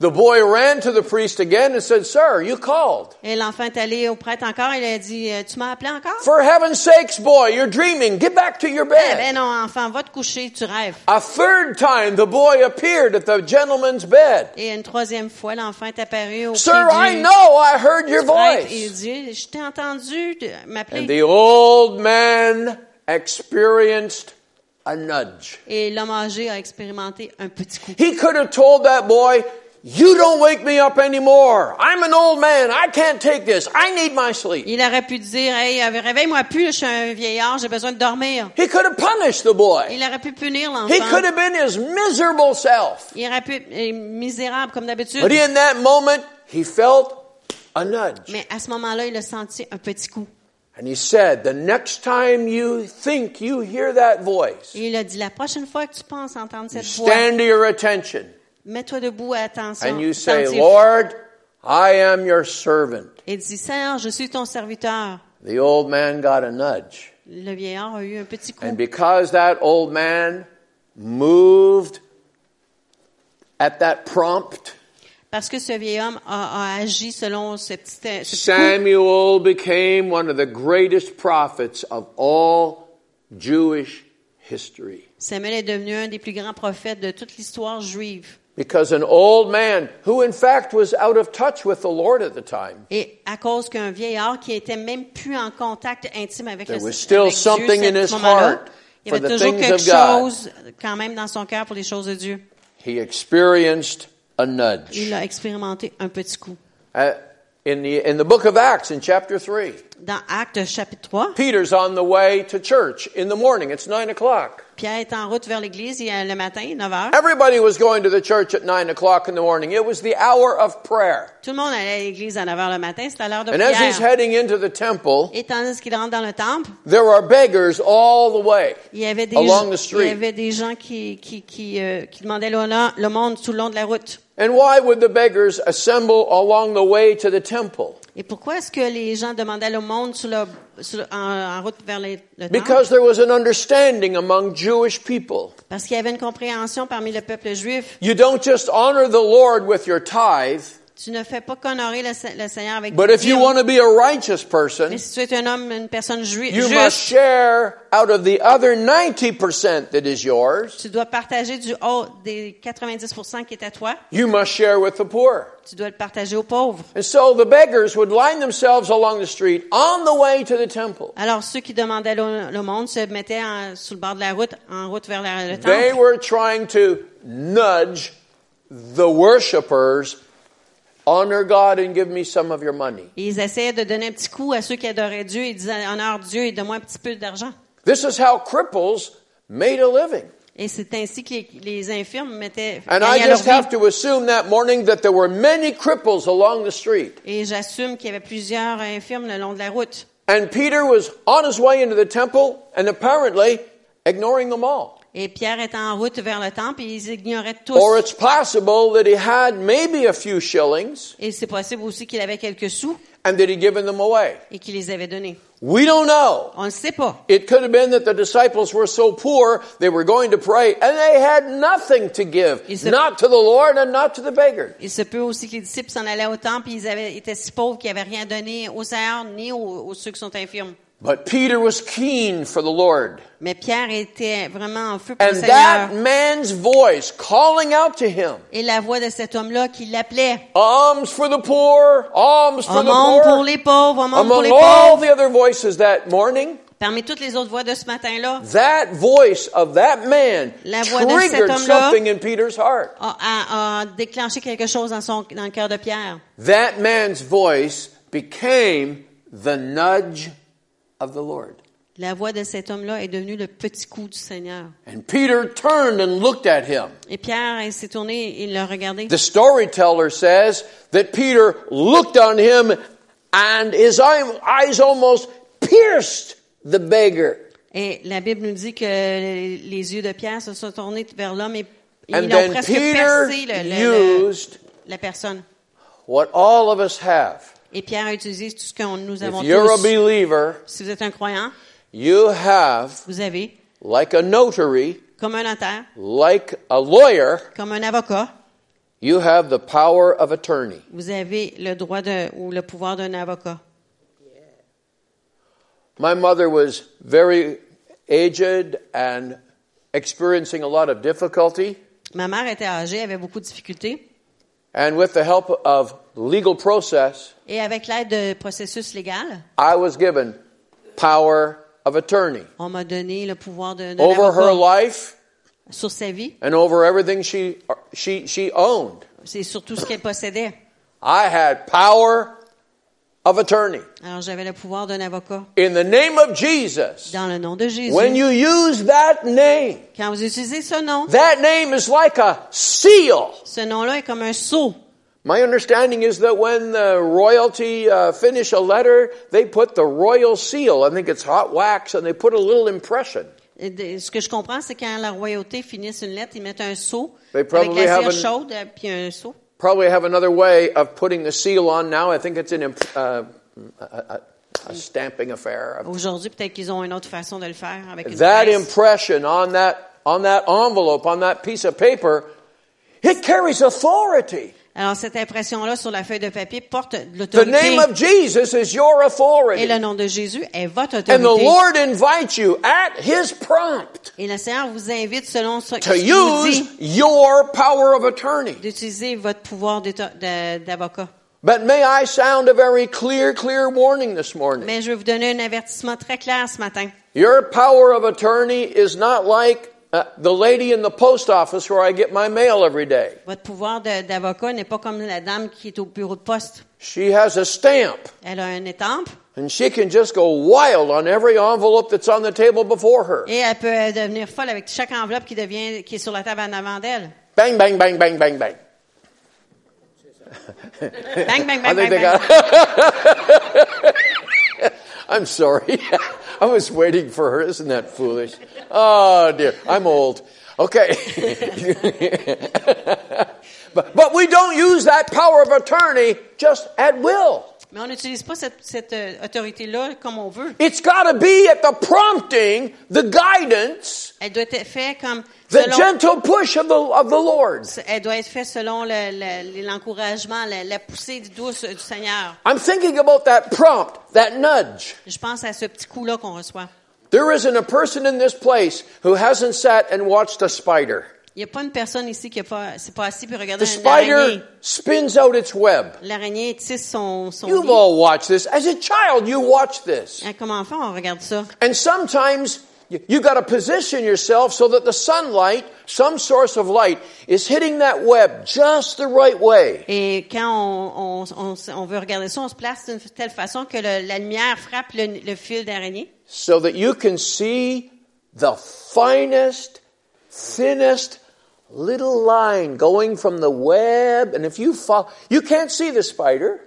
The boy ran to the priest again and said, Sir, you called. Et l'enfant est allé au prêtre encore, il a dit, euh, tu m'as appelé encore? For heaven's sakes, boy, you're dreaming. Get back to your Eh bed. ben non, enfant, va te coucher, tu rêves. A third time, the boy appeared at the gentleman's bed. Et une troisième fois, l'enfant est apparu au Sir, I know I heard your prêtre et il voice. dit, je t'ai entendu de- And m'appeler. the old man experienced a nudge. Et l'homme âgé a expérimenté un petit coup. He could have told that boy, You don't wake me up anymore. I'm an old man. I can't take this. I need my sleep. Il aurait pu dire, hey, euh, réveille-moi plus, je suis un vieillard, j'ai besoin de dormir. He could have punished the boy. Il aurait pu punir He could l'enfant. have been his miserable self. Il aurait pu être misérable comme d'habitude. But in that moment, he felt a nudge. Mais à ce moment-là, il a senti un petit coup. And he said, The next time you think you hear that voice, Et il a dit, la prochaine fois que tu penses entendre cette voix, stand to your attention mets-toi debout, attention, and you say. Lord, I am your servant. Et dis, Seigneur, je suis ton serviteur. The old man got a nudge. Le vieillard a eu un petit coup. And because that old man moved at that prompt, Parce que ce vieil homme a, a agi selon ce petit, ce petit coup. Samuel became one of the greatest prophets of all Jewish history. Samuel est devenu un des plus grands prophètes de toute l'histoire juive. Because an old man, who in fact was out of touch with the Lord at the time, Et à cause qu'un vieillard qui était même plus en contact intime avec, There le, was still avec something Dieu in his heart il y avait for the toujours things quelque of God. chose quand même dans son cœur pour les choses de Dieu. he experienced a nudge. Il a expérimenté un petit coup. Uh, in, the, in the book of Acts, in chapter 3, Dans Actes chapitre 3, Peter's on the way to church in the morning. It's 9 o'clock. Pierre est en route vers l'église il y a le matin, 9 heures. Everybody was going to the church at 9 o'clock in the morning. It was the hour of prayer. Tout le monde allait à l'église à 9 heures le matin, c'était l'heure de And as he's prière. heading into the temple, Et tandis qu'il rentre dans le temple, there are beggars all the way. il y avait des, Along the il y street. avait des gens qui, qui, qui, euh, qui demandaient le, le monde tout le long de la route. And why would the beggars assemble along the way to the temple? Et pourquoi est-ce que les gens demandaient monde sur le, sur- en, en route vers les- le temple? Because there was an understanding among Jewish people. Parce qu'il y avait une compréhension parmi le peuple juif. You don't just honor the Lord with your tithe, Tu ne fais pas qu'honorer le, le Seigneur avec but if you want to be a righteous person, Mais si tu es un homme, une personne ju- you must juste, share out of the other 90% that is yours. tu dois partager du haut des 90% qui est à toi. You must share with the poor. Tu dois le partager aux pauvres. And so the beggars would line themselves along the street on the way to the temple. Alors ceux qui demandaient le, le monde se mettaient en- sur le bord de la route, en route vers la- le They temple. were trying to nudge the worshipers, honor God and give me some of your money. Et ils essayaient de donner un petit coup à ceux qui adoraient Dieu. Ils disaient honneur Dieu et donne-moi un petit peu d'argent. This is how cripples made a living. Et c'est ainsi que les, les infirmes mettaient And I just have to assume that morning that there were many cripples along the street. Et j'assume qu'il y avait plusieurs infirmes le long de la route. And Peter was on his way into the temple and apparently ignoring them all. Et Pierre était en route vers le temple et ils ignoraient tous. Or it's possible that he had maybe a few shillings Et c'est possible aussi qu'il avait quelques sous and that he'd given them away? et qu'il les avait donnés. We don't know. On ne sait pas. It could have been that the disciples were so poor they were going to pray and they had nothing to give, Il se- not to the Lord and not to the beggar. Il se peut aussi que les disciples s'en allaient au temple et ils avaient, étaient si pauvres qu'ils n'avaient rien donné au Seigneur ni aux, aux ceux qui sont infirmes. But Peter was keen for the Lord. Mais Pierre était vraiment en feu pour le And Seigneur. that man's voice calling out to him, Et la voix de cet homme-là qui l'appelait. alms for the poor, alms for the monde pour poor, les pauvres, pour among les all pauvres. the other voices that morning, Parmi toutes les autres voix de ce matin-là, that voice of that man La voix de cet triggered homme-là something in Peter's heart. a, a- a déclenché quelque chose dans, son, dans le cœur de Pierre. That man's voice became the nudge of the Lord. La voix de cet homme-là est devenue le petit coup du Seigneur. And Peter turned and looked at him. Et Pierre s'est tourné et l'a regardé. The storyteller says that Peter looked on him and his eyes almost pierced the beggar. Et la Bible nous dit que les yeux de Pierre se sont tournés vers l'homme et And ils ont presque Peter percé le- le- la personne. what all of us have. Et Pierre a utilisé tout ce que nous If avons you're a tous. believer, Si vous êtes un croyant, you have, vous avez, like a notary, comme un notaire, like a lawyer, comme un avocat, you have the power of attorney. vous avez le droit de, ou le pouvoir d'un avocat. My mother was very aged and experiencing a lot of difficulty. Ma mère était âgée, avait beaucoup de difficultés. And with the help of legal process, Et avec l'aide de processus légal, I was given power of attorney on m'a donné le pouvoir de, d'un over her life sur sa vie. and over everything she, she, she owned. C'est surtout ce qu'elle possédait. I had power of attorney. Alors j'avais le pouvoir d'un avocat. In the name of Jesus, Dans le nom de Jésus. when you use that name, Quand vous utilisez ce nom, that name is like a seal. ce nom-là est comme un sceau. My understanding is that when the royalty uh, finish a letter, they put the royal seal. I think it's hot wax, and they put a little impression. Ce que je comprends, c'est quand la royauté finisse une lettre, ils mettent un sceau They avec la cire chaude, euh, puis un seau. Probably have another way of putting the seal on now. I think it's an imp- uh, a, a, a stamping affair. Aujourd'hui, peut-être qu'ils ont une autre façon de le faire avec une That presse. impression on that on that envelope on that piece of paper, it carries authority. Alors cette impression-là sur la feuille de papier porte The l'autorité. name of Jesus is your Et authority. le nom de Jésus est votre And the autorité. Lord invites you at His prompt Et le Seigneur vous invite, selon ce qu'il use dit, your power of attorney. d'utiliser votre pouvoir d'avocat. But may I sound a very clear, clear warning this morning? Mais je vais vous donner un avertissement très clair ce matin. Your power of attorney is not like uh, the lady in the post office where I get my mail every day. Votre pouvoir d'avocat n'est pas comme la dame qui est au bureau de poste. She has a stamp Elle a un étampe and she can just go wild on every envelope that's on the table before her. et elle peut euh, devenir folle avec chaque enveloppe qui devient qui est sur la table en avant d'elle. Bang, bang, bang, bang, bang, bang. Bang, bang, [laughs] I bang, think bang, they bang. got. [laughs] I'm sorry. [laughs] I was waiting for her. Isn't that foolish? Oh dear. I'm old. Okay. [laughs] but, but we don't use that power of attorney just at will. Mais on n'utilise pas cette, cette, euh, autorité-là comme on veut. It's got to be at the prompting, the guidance, Elle doit être faite comme the selon, gentle push of the, of the Lord. elle doit être faite selon le- le- l'encouragement, la, la poussée douce du Seigneur. I'm thinking about that prompt, that nudge. Je pense à ce petit coup-là qu'on reçoit. There isn't a person in this place who hasn't sat and watched a spider. Il n'y a pas une personne ici qui s'est pas assis puis The regardé araignée. spider spins out its web. L'araignée tisse son, son You've all watched this. As a child, you watch this. Hein, Comme enfant, on regarde ça. And sometimes you, you got to position yourself so that the sunlight, some source of light, is hitting that web just the right way. Et quand on, on, on, on veut regarder ça, on se place d'une telle façon que le- la lumière frappe le, le fil d'araignée So that you can see the finest, thinnest little line going from the web. And if you follow, you can't see the spider.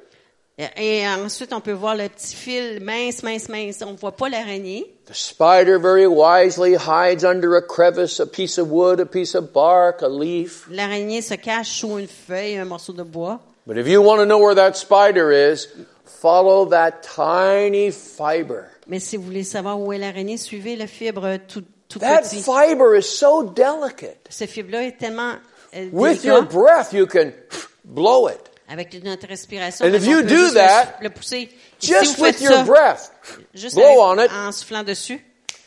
Et, ensuite, on peut voir le petit fil mince, mince, mince. On voit pas l'araignée. The spider very wisely hides under a crevice, a piece of wood, a piece of bark, a leaf. L'araignée se cache sous une feuille, un morceau de bois. But if you want to know where that spider is, follow that tiny fiber. Mais si vous voulez savoir où est l'araignée, suivez le fibre tout, tout That petit. fiber is so delicate. Ce fibre-là est tellement euh, With your breath, you can blow it. Avec notre respiration, And if you peut do juste that, le, pousser. Et Just si faites with your ça, breath, juste blow on avec- it. en soufflant dessus,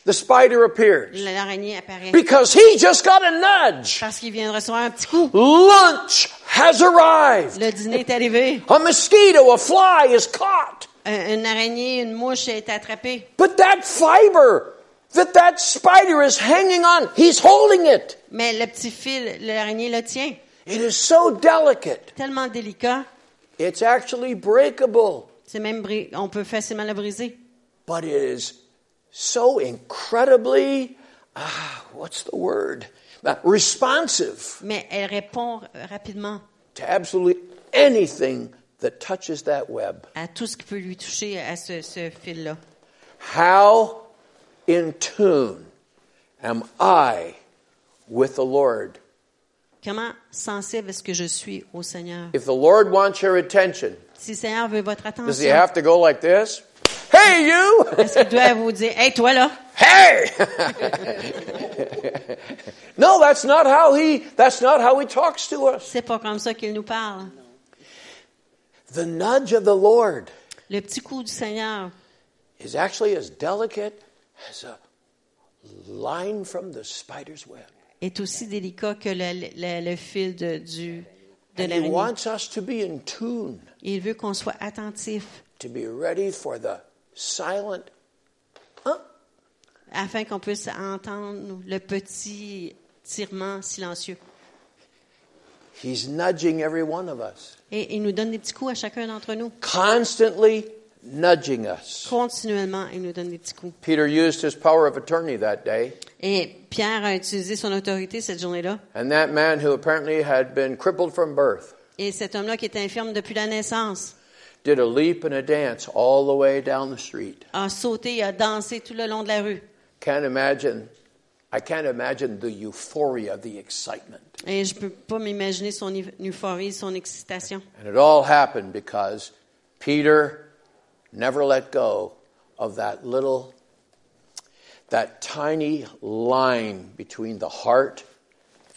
the spider appears. l'araignée apparaît. Because he just got a nudge. Parce qu'il vient de recevoir un petit coup. Lunch has arrived. Le dîner est arrivé. A mosquito, a fly is caught. un- une araignée, une mouche est attrapée. But that fiber that that spider is hanging on, he's holding it. Mais le petit fil, l'araignée le tient. It is so delicate. Tellement délicat, It's actually breakable. c'est même on peut facilement le briser. But it is so incredibly, ah, what's the word? Uh, responsive Mais elle répond rapidement to absolutely anything that touches that web. à tout ce qui peut lui toucher à ce, ce fil-là. How in tune am I with the Lord? Comment sensible est-ce que je suis au Seigneur? If the Lord wants your attention, Si le Seigneur veut votre does he attention, have to go like this? Hey, you! est-ce qu'il doit vous dire, hey, toi là? hey! [laughs] no, that's not how he, that's not how he talks to us. C'est pas comme ça qu'il nous parle. The nudge of the Lord Le petit coup du Seigneur is actually as delicate as a line from the spider's web. est aussi délicat que le, le- le fil de, du, de And he l'araignée. wants us to be in tune, Il veut qu'on soit attentif to be ready for the silent, huh? afin qu'on puisse entendre le petit tirement silencieux. He's nudging every one of us, Et il nous donne des petits coups à chacun d'entre nous. constantly nudging us. Continuellement, il nous donne des petits coups. Peter used his power of attorney that day, Et Pierre a utilisé son autorité cette journée-là. and that man who apparently had been crippled from birth Et cet homme-là qui était infirme depuis la naissance did a leap and a dance all the way down the street. a sauté et a dansé tout le long de la rue. Can't imagine, I can't imagine the euphoria, the excitement. Et je peux pas m'imaginer son eu- euphorie, son excitation. And it all happened because Peter never let go of that little, that tiny line between the heart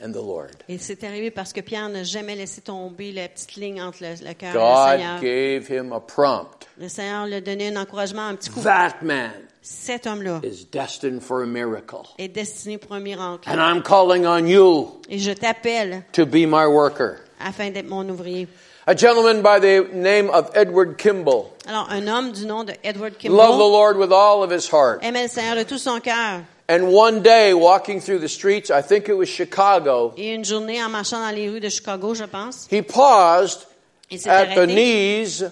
and the Lord. Et c'est arrivé parce que Pierre n'a jamais laissé tomber la petite ligne entre le, le cœur et le Seigneur. God gave him a prompt. Le Seigneur lui a donné un encouragement, un petit coup. That man Cet homme-là is destined for a miracle. est destiné pour un miracle. And I'm calling on you Et je t'appelle to be my worker. afin d'être mon ouvrier. A gentleman by the name of Edward Kimball Alors, un homme du nom de Edward loved the Kimball Lord with all of his heart. aimait le Seigneur de tout son cœur. And one day, walking through the streets, I think it was Chicago, Et une journée, en marchant dans les rues de Chicago, je pense, he paused il s'est at the arrêté, knees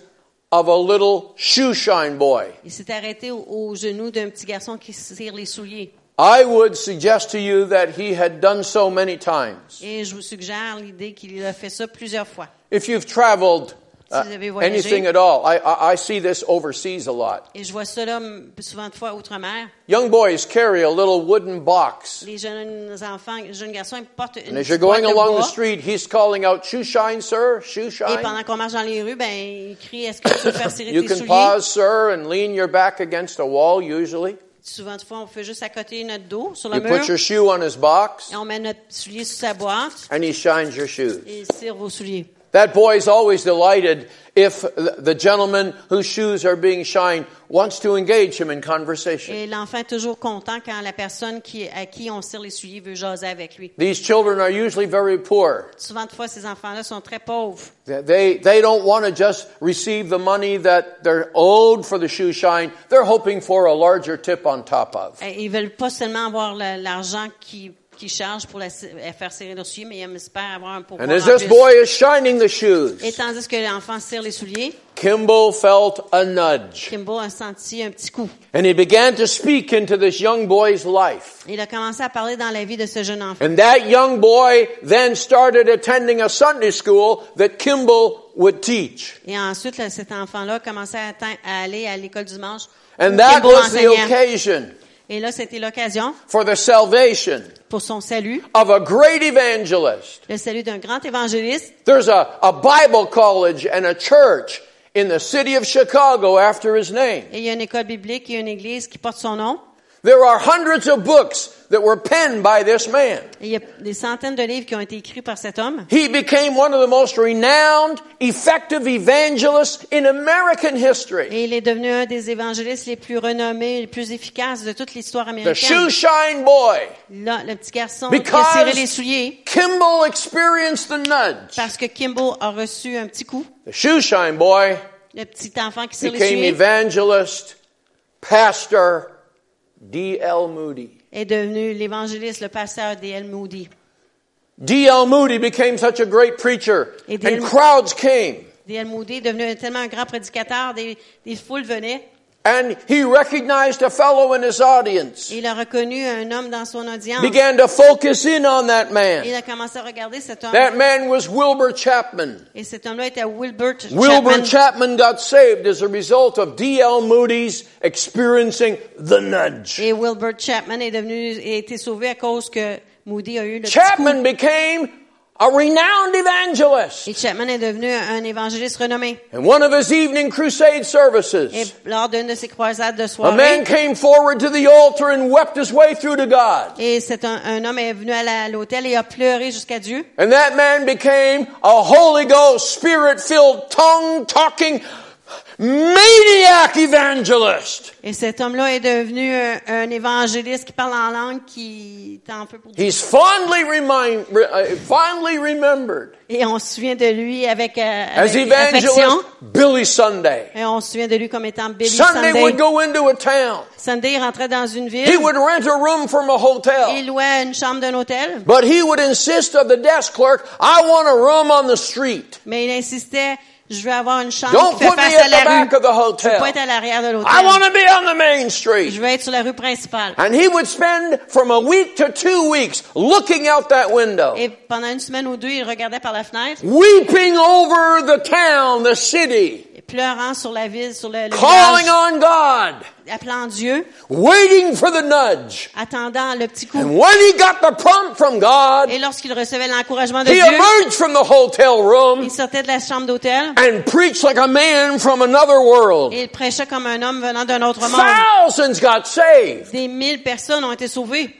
of a little shoe shine boy. il s'est arrêté au, au genou d'un petit garçon qui tire les souliers. I would suggest to you that he had done so many times. Et je vous suggère l'idée qu'il a fait ça plusieurs fois. If you've traveled uh, anything at all, I, I, I see this overseas a lot. Et je vois m- souvent de fois outre-mer. Young boys carry a little wooden box. Les jeunes enfants, jeunes garçons, ils portent une And as you're going along the street, he's calling out, shoe shine, sir, shoe Et shine. pendant qu'on marche dans les rues, ben, il crie, est-ce que tu peux faire serrer You tes can pause, sir, and lean your back against a wall usually. Souvent de fois, on fait juste à côté notre dos, sur le You mur. put your shoe on his box, Et on met notre soulier sous sa boîte and he shines your shoes. et il tire vos souliers. That boy's always delighted if the gentleman whose shoes are being shined wants to engage him in conversation. Et l'enfant est toujours content quand la personne qui, à qui on tire les souliers veut jaser avec lui. These children are usually very poor. Souvent de fois, ces enfants-là sont très pauvres. They, they don't want to just receive the money that they're owed for the shoe shine. They're hoping for a larger tip on top of. Et Ils veulent pas seulement avoir l'argent qui, qui charge pour la, la faire serrer leurs souliers, mais ils espèrent avoir un pouvoir And as this plus. boy is shining the shoes, Et tandis que l'enfant serre les souliers, Kimball felt a nudge. A senti un petit coup. And he began to speak into this young boy's life. Il a commencé à parler dans la vie de ce jeune enfant. And that young boy then started attending a Sunday school that Kimball would teach. Et ensuite, là, cet enfant-là a commencé à, aller à l'école dimanche. où And that was the occasion Et là, c'était l'occasion for the salvation pour son salut, of a great evangelist. le salut d'un grand évangéliste. There's a, a Bible college and a church in the city of Chicago after his name. Et il y a une école biblique et une église qui porte son nom. There are hundreds of books that were penned by this man. Il y a des centaines de livres qui ont été écrits par cet homme. He became one of the most renowned, effective evangelists in American history. Et il est devenu un des évangélistes les plus renommés, les plus efficaces de toute l'histoire The américaine. shoe shine boy. Là, le petit garçon qui a serré les souliers Kimball experienced the nudge. parce que Kimbo a reçu un petit coup. The shoe shine boy le petit enfant qui s'est became essuyé, evangelist, pastor D.L. Moody. est devenu l'évangéliste, le pasteur D.L. Moody. D.L. Moody became such a great preacher, and crowds came. D.L. Moody est devenu tellement un grand prédicateur, des, des foules venaient. And he recognized a fellow in his audience, il a reconnu un homme dans son audience. began to focus in on that man. il a commencé à regarder cet homme. That man was Wilbur Chapman. Et cet homme-là était Wilbur Chapman. Wilbur Chapman. Got saved as a result of D.L. Moody's experiencing the nudge. Et Wilbur Chapman est devenu, a été sauvé à cause que Moody a eu le. Chapman became a renowned evangelist. Et Chapman est devenu un évangéliste renommé. In one of his evening crusade Et services, lors d'une de ses croisades de a man came forward to the altar and wept his way through to God. et c'est un, un homme est venu à la- à l'hôtel et a pleuré jusqu'à Dieu. And that man became a Holy Ghost, Spirit filled, tongue talking, maniac evangelist. Et cet homme-là est devenu un, un évangéliste qui parle en langue qui est en feu pour. He's fondly, remind, re- uh, fondly remembered Et on se souvient de lui avec, euh, as avec affection. evangelist Billy Sunday. Et on se souvient de lui comme étant Billy Sunday Sunday. would go into a town. Sunday, il rentrait dans une ville. He would rent a room from a hotel. Il louait une chambre d'un hôtel. But he would insist of the desk clerk, I want a room on the street. Mais il insistait, je veux avoir une chambre Don't qui fait put me face à at la the back rue. of the Je veux hotel. pas être à l'arrière de I l'hôtel. want to be on the main street. Je veux être sur la rue principale. And he would spend from a week to two weeks looking out that window, Et pendant une semaine ou deux, il regardait par la fenêtre, weeping over the town, the city, pleurant sur la ville, sur le, le calling village, on God, appelant Dieu, waiting for the nudge. attendant le petit coup. And when he got the prompt from God, Et lorsqu'il recevait l'encouragement de he Dieu, emerged from the hotel room il sortait de la chambre d'hôtel and preached like a man from another world. et il prêchait comme un homme venant d'un autre monde. Thousands got saved. Des mille personnes ont été sauvées.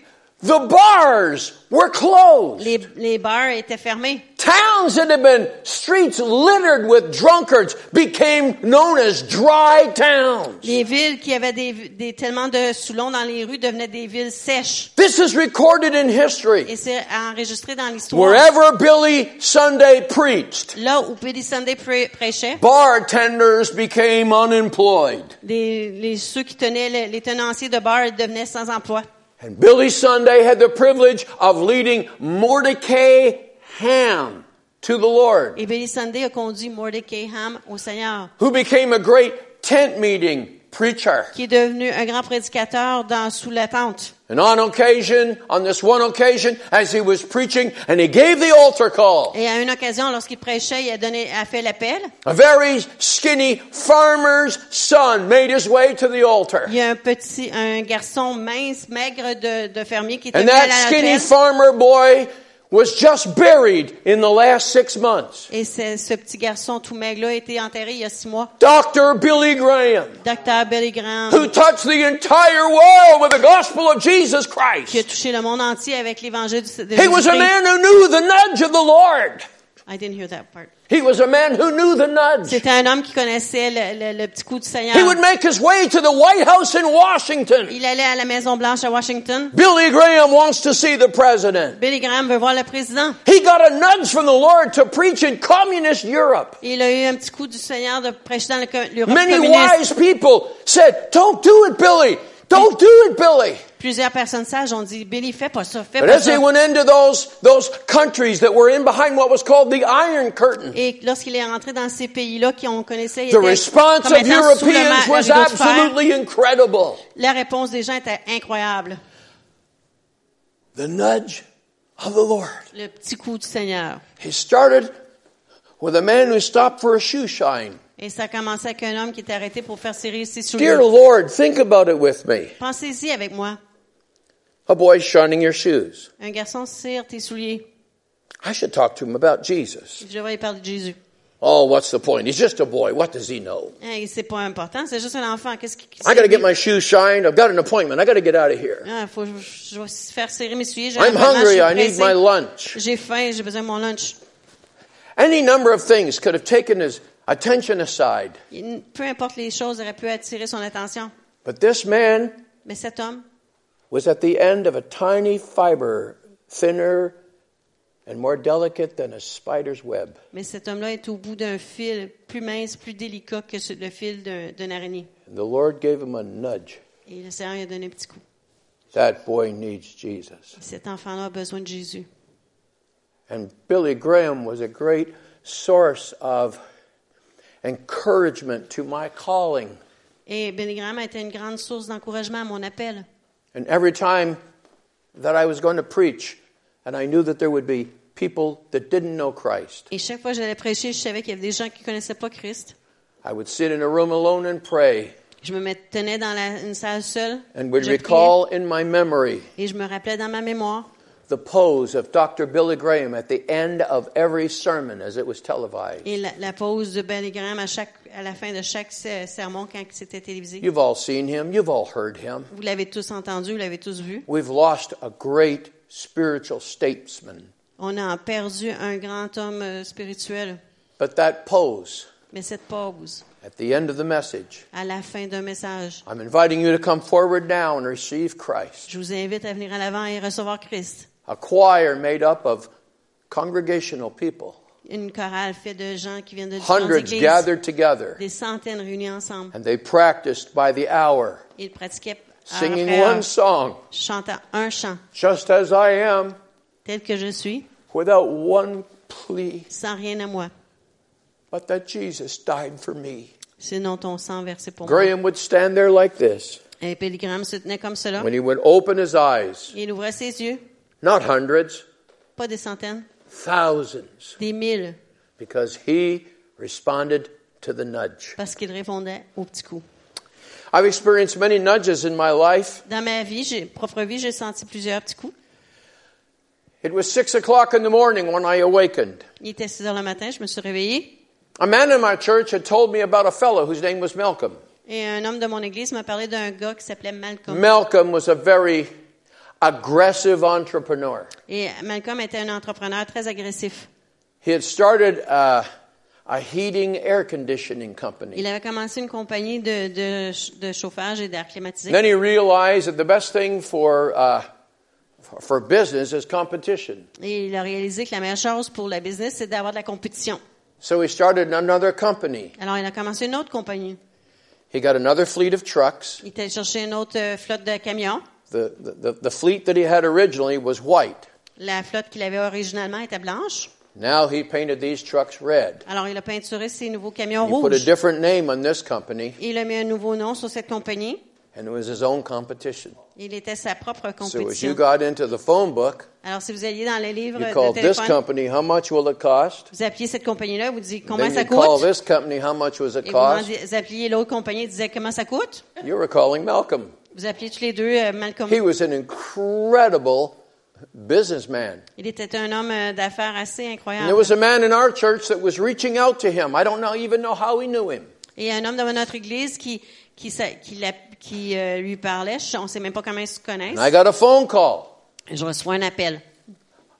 The bars were closed. Les, les bars étaient fermés. Towns that had been streets littered with drunkards became known as dry towns. Les villes qui avaient des, des tellement de Soulons dans les rues devenaient des villes sèches. This is recorded in history. Et c'est enregistré dans l'histoire. Wherever Billy Sunday preached, Là où Billy Sunday prê- prêchait, bartenders became unemployed. les, les- ceux qui tenaient le- les tenanciers de bars devenaient sans emploi. And Billy Sunday had the privilege of leading Mordecai Ham to the Lord, Et Billy Sunday a conduit Mordecai Ham au Seigneur, who became a great tent meeting preacher. qui est devenu un grand prédicateur dans, sous la tente. And on occasion, on this one occasion, as he was preaching, and he gave the altar call, Et à une occasion, lorsqu'il prêchait, il a donné, a fait l'appel. a very skinny farmer's son made his way to the altar. Il y a un petit, un garçon mince, maigre de, de fermier qui était And à that skinny farmer boy was just buried in the last six months. Et ce, ce petit garçon tout maigre-là a été enterré il y a six mois. Dr. Billy Graham, Docteur Billy Graham, who touched the entire world with the gospel of Jesus Christ. qui a touché le monde entier avec l'évangile de de He was a man who knew the nudge of the Lord. I didn't hear that part. He was a man who knew the nudge. C'était un homme qui connaissait le, le- le petit coup du Seigneur. He would make his way to the White House in Washington. Il allait à la Maison Blanche à Washington. Billy Graham wants to see the president. Billy Graham veut voir le président. He got a nudge from the Lord to preach in communist Europe. Il a eu un petit coup du Seigneur de prêcher dans l'Europe Many communiste. wise people said, don't do it, Billy. Don't do it, Billy. Plusieurs personnes sages ont dit, Billy, fais pas ça, fais But pas as he ça. went into those, those countries that were in behind what was called the Iron Curtain, Et lorsqu'il est rentré dans ces pays-là qui on connaissait, il the était response comme of étant sous le ma- Europeans le was rideau de fer. absolutely incredible. La réponse des gens était incroyable. The nudge of the Lord. Le petit coup du Seigneur. He started with a man who stopped for a shoe shine. Et ça a commencé avec un homme qui était arrêté pour faire serrer ses souliers. Dear Lord, think about it with me. Pensez-y avec moi. A boy shining your shoes. Un garçon cire tes souliers. I should talk to him about Jesus. Je lui parler de Jésus. Oh, what's the point? He's just a boy. What does he know? Hein, c'est pas important, c'est juste un enfant. Qu'est-ce qui I got to get my shoes shined. I've got an appointment. I got to get out of here. Ah, faut, je vais faire serrer mes souliers. J'ai I'm hungry. I need my lunch. J'ai faim, j'ai besoin de mon lunch. Any number of things could have taken his attention aside. Peu importe les choses, auraient pu attirer son attention. But this man Mais cet homme was at the end of a tiny fiber, thinner and more delicate than a spider's web. Mais cet homme-là est au bout d'un fil plus mince, plus délicat que le fil d'une araignée. And the Lord gave him a nudge. Et le Seigneur lui a donné un petit coup. That boy needs Jesus. Cet enfant-là a besoin de Jésus. And Billy Graham was a great source of encouragement to my calling. Et Billy Graham a été une grande source d'encouragement à mon appel. And every time that I was going to preach, and I knew that there would be people that didn't know Christ, Et chaque fois que j'allais prêcher, je savais qu'il y avait des gens qui connaissaient pas Christ. I would sit in a room alone and pray, Je me tenais dans la- une salle seule. and would je priais, recall in my memory et je me rappelais dans ma mémoire the pose of Dr. Billy Graham at the end of every sermon as it was televised. et la, la pause de Billy Graham à, chaque, à la fin de chaque se- sermon quand c'était télévisé. You've all seen him, you've all heard him. Vous l'avez tous entendu, vous l'avez tous vu. We've lost a great spiritual statesman. On a perdu un grand homme euh, spirituel. But that pose Mais cette pause, at the end of the message, à la fin d'un message, I'm inviting you to come forward now and receive Christ. je vous invite à venir à l'avant et recevoir Christ. A choir made up of congregational people, Une chorale faite de gens qui viennent de hundreds églises, gathered together, des centaines réunis ensemble. and they practiced by the hour, Ils pratiquaient singing heure, one song, chantant un chant, just as I am, tel que je suis, without one plea, sans rien à moi, but that Jesus died for me. sinon ton sang versé pour moi. Graham would stand there like this Et Billy Graham se tenait comme cela. when he would open his eyes. Il ouvrait ses yeux, Not hundreds, pas des centaines, thousands, des mille, because he responded to the nudge. parce qu'il répondait au petit coup. I've experienced many nudges in my life. Dans ma vie, propre vie, j'ai senti plusieurs petits coups. It was six o'clock in the morning when I awakened. Il était 6 heures le matin, je me suis réveillée. A man in my church had told me about a fellow whose name was Malcolm. Et un homme de mon église m'a parlé d'un gars qui s'appelait Malcolm. Malcolm was a very aggressive entrepreneur. Et Malcolm était un entrepreneur très agressif. He had started a, a heating air conditioning company. Il avait commencé une compagnie de, de, de chauffage et d'air climatisé. Then he realized that the best thing for, uh, for- business is competition. Et il a réalisé que la meilleure chose pour la business, c'est d'avoir de la compétition. So he started another company. Alors, il a commencé une autre compagnie. He got another fleet of trucks. Il était chercher une autre euh, flotte de camions. The, the, the fleet that he had originally was white. La flotte qu'il avait originalement était blanche. Now he painted these trucks red. Alors, il a peinturé ses nouveaux camions He put a rouges. different name on this company, Il a mis un nouveau nom sur cette compagnie. and it was his own competition. Il était sa propre So as you compétition. got into the phone book, Alors, si vous alliez dans les livres you de called this téléphone, company, how much will it cost? vous appeliez cette compagnie-là, vous dites combien Then ça you call coûte? this company, how much was it Et vous, cost? demandiez- vous appeliez l'autre compagnie et disiez comment ça coûte? You were calling Malcolm. Vous appeliez tous les deux euh, Malcolm? He was an incredible businessman. Il était un homme euh, d'affaires assez And incroyable. there was a man in our church that was reaching out to him. I don't know, even know how he knew him. Et un homme de notre église qui, qui, sa- qui, la- qui, euh, lui parlait. Je- On ne sait même pas comment ils se connaissent. And I got a phone call. Je reçois un appel.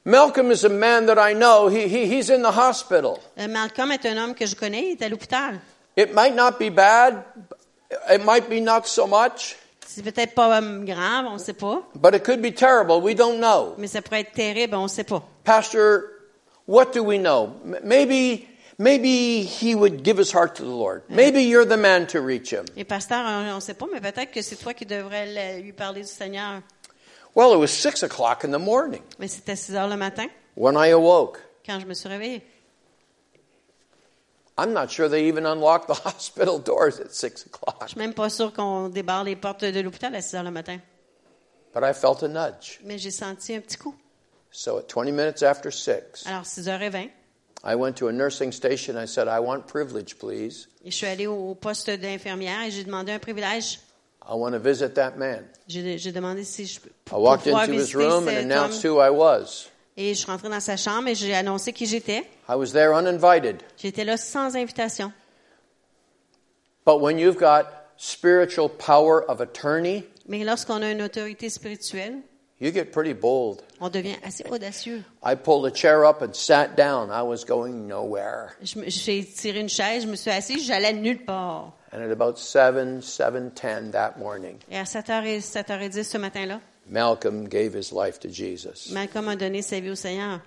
Malcolm is a man that I know. He, he, he's in the hospital. Euh, Malcolm est un homme que je connais. Il est à l'hôpital. It might not be bad. It might be not so much. C'est peut-être pas euh, grave, on ne sait pas. But it could be terrible. We don't know. Mais ça pourrait être terrible, on ne sait pas. Pastor, what do we know? Maybe, maybe he would give his heart to the Lord. Maybe you're the man to reach him. Et pasteur, on ne sait pas, mais peut-être que c'est toi qui devrais lui parler du Seigneur. Well, it was six o'clock in the morning Mais c'était 6 heures le matin when I awoke. quand je me suis réveillée. I'm not sure they even unlocked the [laughs] hospital doors at six Je o'clock. suis même pas sûre qu'on débarre les portes de l'hôpital à 6 heures le matin. But I felt a nudge. Mais j'ai senti un petit coup. So at 20 minutes after six, Alors, 6h20, I went to a nursing station. I said, I want privilege, please. et je suis allée au poste d'infirmière et j'ai demandé un privilège. I want to visit that man. J'ai demandé si je peux I walked into his visiter room and cet announced homme. who I was. Et je suis rentrée dans sa chambre et j'ai annoncé qui j'étais. I was there uninvited. J'étais là sans invitation. But when you've got spiritual power of attorney, Mais lorsqu'on a une autorité spirituelle, you get pretty bold. on devient assez audacieux. I pulled a chair up and sat down. I was going nowhere. J'ai tiré une chaise, je me suis assise, j'allais nulle part. And at about 7, 7.10 that morning, Et à 7h, 7h10 ce matin-là, Malcolm gave his life to Jesus. Malcolm a donné sa vie au Seigneur.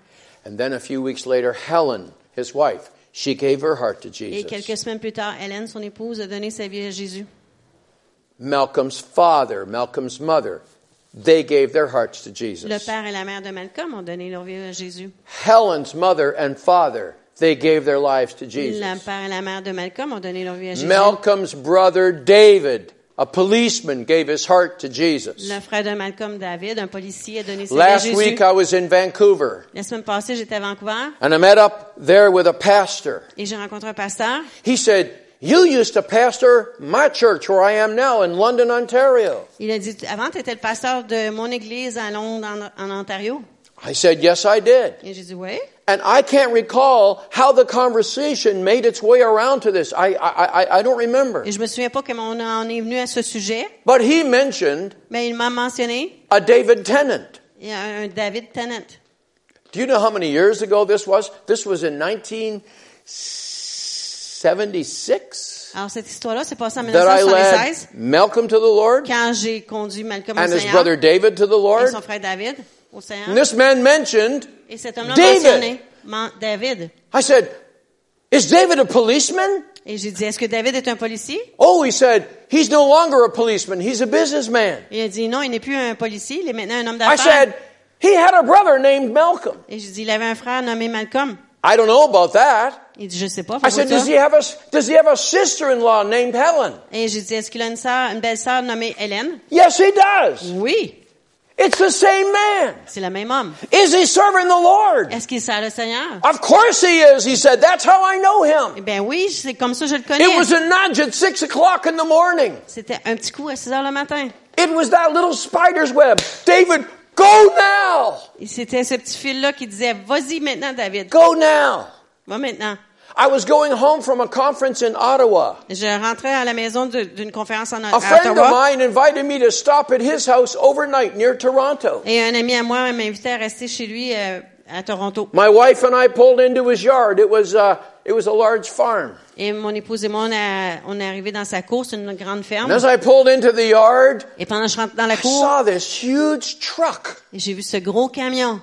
And then a few weeks later, Helen, his wife, she gave her heart to Et Jesus. quelques semaines plus tard, Hélène, son épouse, a donné sa vie à Jésus. Malcolm's father, Malcolm's mother, they gave their hearts to Jesus. Le Jesus. père et la mère de Malcolm ont donné leur vie à Jésus. Helen's mother and father, they gave their lives to Le père et la mère de Malcolm ont donné leur vie à Jésus. Malcolm's brother David, a policeman, gave his heart to Jesus. Le frère de Malcolm, David, un policier, a donné sa vie à Last Jésus. week I was in Vancouver La semaine passée, j'étais à Vancouver and I met up there with a pastor. et j'ai rencontré un pasteur. He said, You used to pastor my church where I am now in London, Ontario. Il a dit, avant, tu étais le pasteur de mon église à Londres, en, en Ontario. I said, Yes, I did. Et j'ai dit. And I can't recall how the conversation made its way around to this. I, I, I, I don't remember. Et je me souviens pas comment on en est venu à ce sujet, But he mentioned mais il m'a mentionné, a David Tennant. il y a un David Tennant. Do you know how many years ago this was? This was in 1976 Alors, cette histoire-là s'est passée en that I 1976, led Malcolm to the Lord quand j'ai conduit Malcolm au and his Seigneur brother David to the et Lord. son frère David Seigneur. And this man mentioned, Et cet homme-là David. mentionné David. I said, Is David a policeman? Et j'ai dit, est-ce que David est un policier? Oh, he said, He's no longer a policeman. He's a businessman. Il a dit, non, il n'est plus un policier, il est maintenant un homme I d'affaires. said, He had a brother named Malcolm. Et j'ai dit, il avait un frère nommé Malcolm. I don't know about that. Il dit, je sais pas. I said, does he have a, does he have a sister-in-law named Helen? Et j'ai dit, est-ce qu'il a une sœur, une belle-sœur nommée Hélène? Yes, he does. Oui, It's the same man. c'est le même homme. Is he serving the Lord? Est-ce qu'il sert le Seigneur? Of course he is. He said, that's how I know Eh him. oui, c'est comme ça je le connais. It was a nudge at six o'clock in the morning. C'était un petit coup à 6 heures le matin. It was that little spider's web. David, go now. C'était ce petit fil-là qui disait, vas-y maintenant, David. Go now. Va maintenant. I was going home from a conference in Ottawa. Je rentrais à la maison d'une conférence en à A friend of mine invited me to stop at his house overnight near Toronto. Et un ami à moi m'a invité à rester chez lui euh, à Toronto. My wife and I pulled into his yard. It was, uh, it was a large farm. Et mon épouse et moi, on, a- on est arrivé dans sa cour, c'est une grande ferme. And as I pulled into the yard, Et pendant que je rentre dans la I cour, saw this huge truck. et j'ai vu ce gros camion.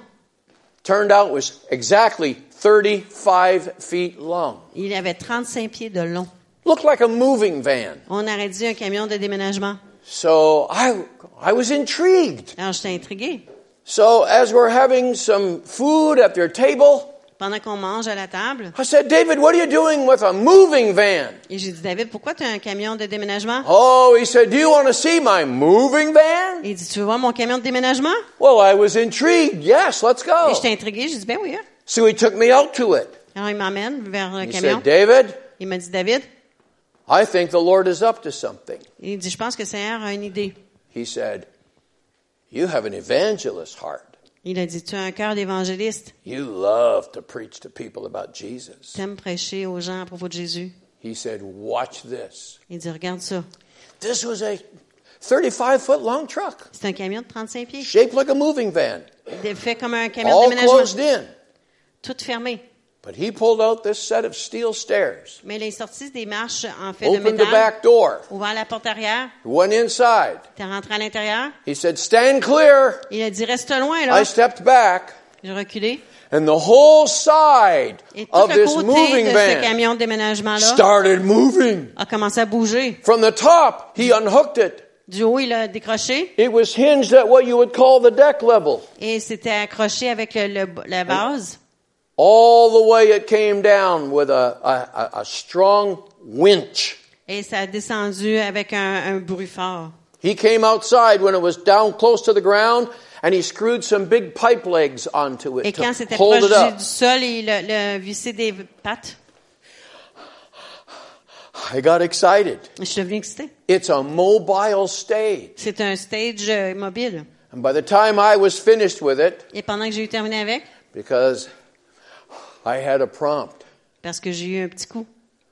Turned out was exactly 35 feet long. Il avait 35 pieds de long. Looked like a moving van. On aurait dit un camion de déménagement. So I, I was intrigued. Alors j'étais intriguée. So as we're having some food at their table, Pendant qu'on mange à la table, I said, David, what are you doing with a moving van? et j'ai dit, David, pourquoi tu as un camion de déménagement? Oh, he said, do you want to see my moving van? Il dit, tu veux voir mon camion de déménagement? Well, I was intrigued. Yes, let's Et go. j'étais intriguée. J'ai dit, ben oui. hein. So he took me out to it. Alors il m'emmène vers le He camion. said, David, Il m'a dit, David, I think the Lord is up to something. il dit, je pense que le Seigneur a une idée. He said, you have an evangelist heart. Il a dit, tu as un cœur d'évangéliste. You love to preach to people about Jesus. Tu aimes prêcher aux gens à propos de Jésus. He said, watch this. Il dit, regarde ça. This was a 35 foot long truck, C'est un camion de 35 pieds. shaped like a moving van, Il fait comme un camion de all déménagement. closed in. Tout fermé. But he pulled out this set of steel stairs, Mais il est sorti des marches en fait de opened the métal. back door, Ouvert la porte arrière. went inside. T'es rentré à l'intérieur. He said, stand clear. Il a dit, reste loin, là. I stepped back, J'ai reculé. and the whole side Et tout of le this côté moving de ce van camion de déménagement-là started moving. a commencé à bouger. From the top, he unhooked it. Du haut, il a décroché It was hinged at what you would call the deck level. et c'était accroché avec le, le- la base. All the way it came down with a, a, a- strong winch. Et ça a descendu avec un, un bruit fort. He came outside when it was down close to the ground and he screwed some big pipe legs onto Et it quand to c'était hold proche it up. du sol, il le vissé des pattes. I got excited. Je suis excitée. It's a mobile stage. C'est un stage euh, mobile. And by the time I was finished with it, Et pendant que j'ai eu terminé avec, because I had a prompt, parce que j'ai eu un petit coup,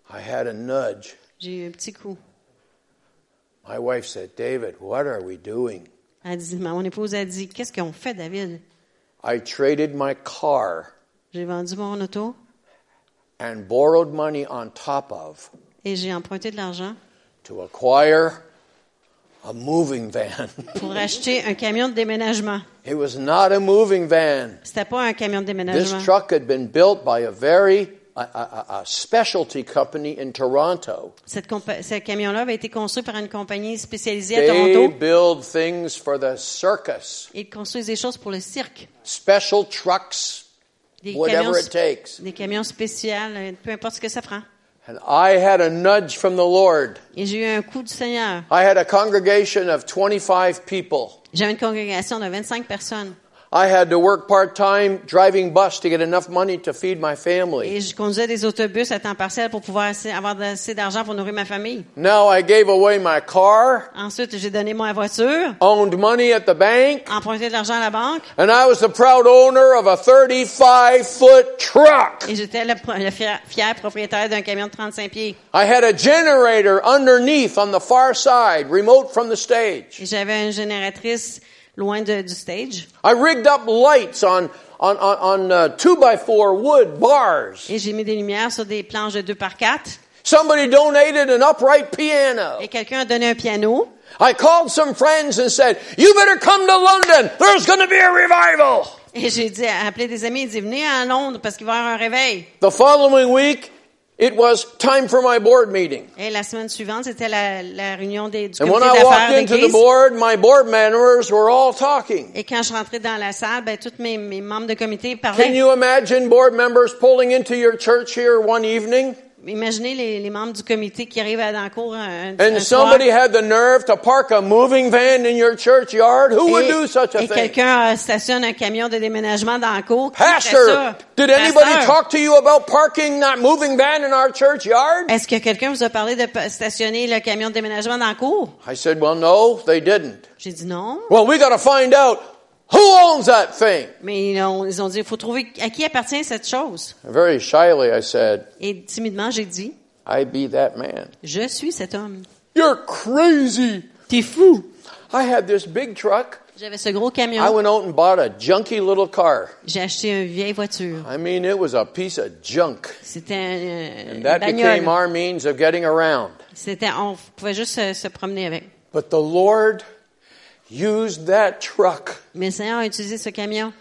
I had a nudge. j'ai eu un petit coup. My wife said, David, what are we doing? Elle dit, mon épouse a dit, qu'est-ce qu'on fait, David? I traded my car J'ai vendu mon auto and borrowed money on top of et j'ai emprunté de l'argent to acquire a moving van. [laughs] pour acheter un camion de déménagement. It was not a moving van. C'était pas un camion de This déménagement. truck had been built by a very a, a, a specialty company in Toronto. Cette ce camion-là avait été construit par une compagnie spécialisée à They Toronto. build things for the circus, Ils construisent des choses pour le cirque. special trucks, Des whatever camions, it takes. des camions spéciaux, peu importe ce que ça prend. And I had a nudge from the Lord. Et j'ai eu un coup du Seigneur. I had a congregation of 25 people. J'avais une congrégation de 25 personnes. I had to work part time driving bus to get enough money to feed my family. Et je conduisais des autobus à temps partiel pour pouvoir assez- avoir assez d'argent pour nourrir ma famille. Now I gave away my car, Ensuite, j'ai donné ma voiture, owned money at the bank, emprunté de l'argent à la banque, and I was the proud owner of a 35 foot truck. et j'étais le, le fier, fier propriétaire d'un camion de 35 pieds. I had a generator underneath on the far side, remote from the stage. Et j'avais une génératrice loin de- du stage. I rigged up lights on, on, on, on uh, two by four wood bars. Et j'ai mis des lumières sur des planches de 2 par 4 Somebody donated an upright piano. Et quelqu'un a donné un piano. I called some friends and said, you better come to London. There's going to be a revival. Et j'ai dit, appelé des amis, il dit, venez à Londres parce qu'il va y avoir un réveil. The following week, it was time for my board meeting. Et la semaine suivante, c'était la, la réunion des, du And when comité I d'affaires walked into the d'église. board, my board members were all talking. Et quand je rentrais dans la salle, ben, tous mes, mes membres de comité Can you imagine board members pulling into your church here one evening? Imaginez les, les membres du comité qui arrivent à dans la cour un, un And soir. somebody had the nerve to park a moving van in your churchyard? Who would et, do such a et thing? quelqu'un euh, stationne un camion de déménagement dans la cour. Pastor, ça? did anybody Pasteur, talk to you about parking that moving van in our churchyard? Est-ce que quelqu'un vous a parlé de stationner le camion de déménagement dans la cour? I said, well, no, they didn't. J'ai dit non. Well, we got to find out who owns that thing? Mais ils ont, ils ont dit, il faut trouver à qui appartient cette chose. Very shyly, I said, Et timidement, j'ai dit, I be that man. je suis cet homme. You're crazy. T'es fou. I had this big truck. J'avais ce gros I camion. went out and bought a junky little car. J'ai acheté une vieille voiture. I mean, it was a piece of junk. C'était un- And une that became bagnole. our means of getting around. C'était, on pouvait juste se, se promener avec. But the Lord used that truck. Mais le Seigneur a utilisé ce camion.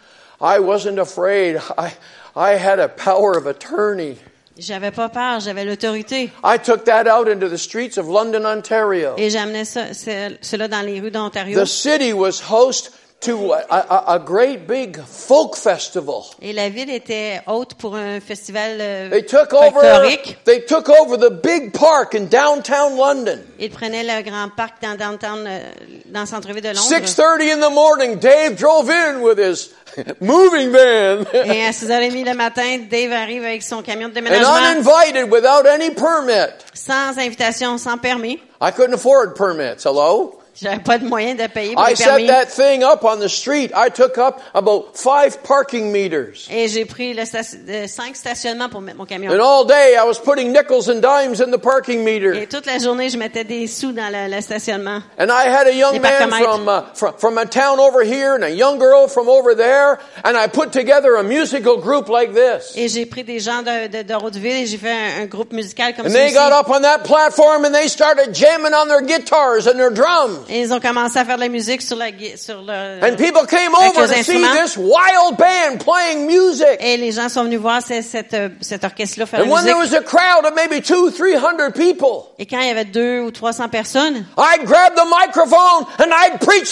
I wasn't afraid. I, I had a power of attorney. J'avais pas peur, j'avais l'autorité. I took that out into the streets of London, Ontario. Et j'amenais ça, ce- cela dans les rues d'Ontario. The city was host to a, a, a great big folk festival. Et la ville était haute pour un festival euh, They took over, folklorique. they took over the big park in downtown London. Ils prenaient le grand parc dans, downtown, euh, dans le centre-ville de Londres. 6.30 in the morning, Dave drove in with his [laughs] moving van. Et à 6h30 le matin, Dave arrive avec son camion de and déménagement uninvited without any permit. sans invitation, sans permis. I couldn't afford permits. Hello? J'avais pas de moyen de payer pour I les set permis. that thing up on the street. I took up about five parking meters. Et j'ai pris le station- euh, cinq stationnements pour mettre mon camion. And all day I was putting nickels and dimes in the parking meter. Et toute la journée, je mettais des sous dans le, le stationnement. And I had a young man parcomètres. from, uh, from, from a town over here and a young girl from over there. And I put together a musical group like this. Et j'ai pris des gens de, de, de Hauteville et j'ai fait un, un groupe musical comme And they got up on that platform and they started jamming on their guitars and their drums. Et ils ont commencé à faire de la musique sur la sur le And people came over les to see this wild band playing music. et les gens sont venus voir ce- cette, euh, cet orchestre-là faire And la when there musique. was a crowd of maybe people, Et quand il y avait deux ou trois cents personnes, I'd grab the microphone and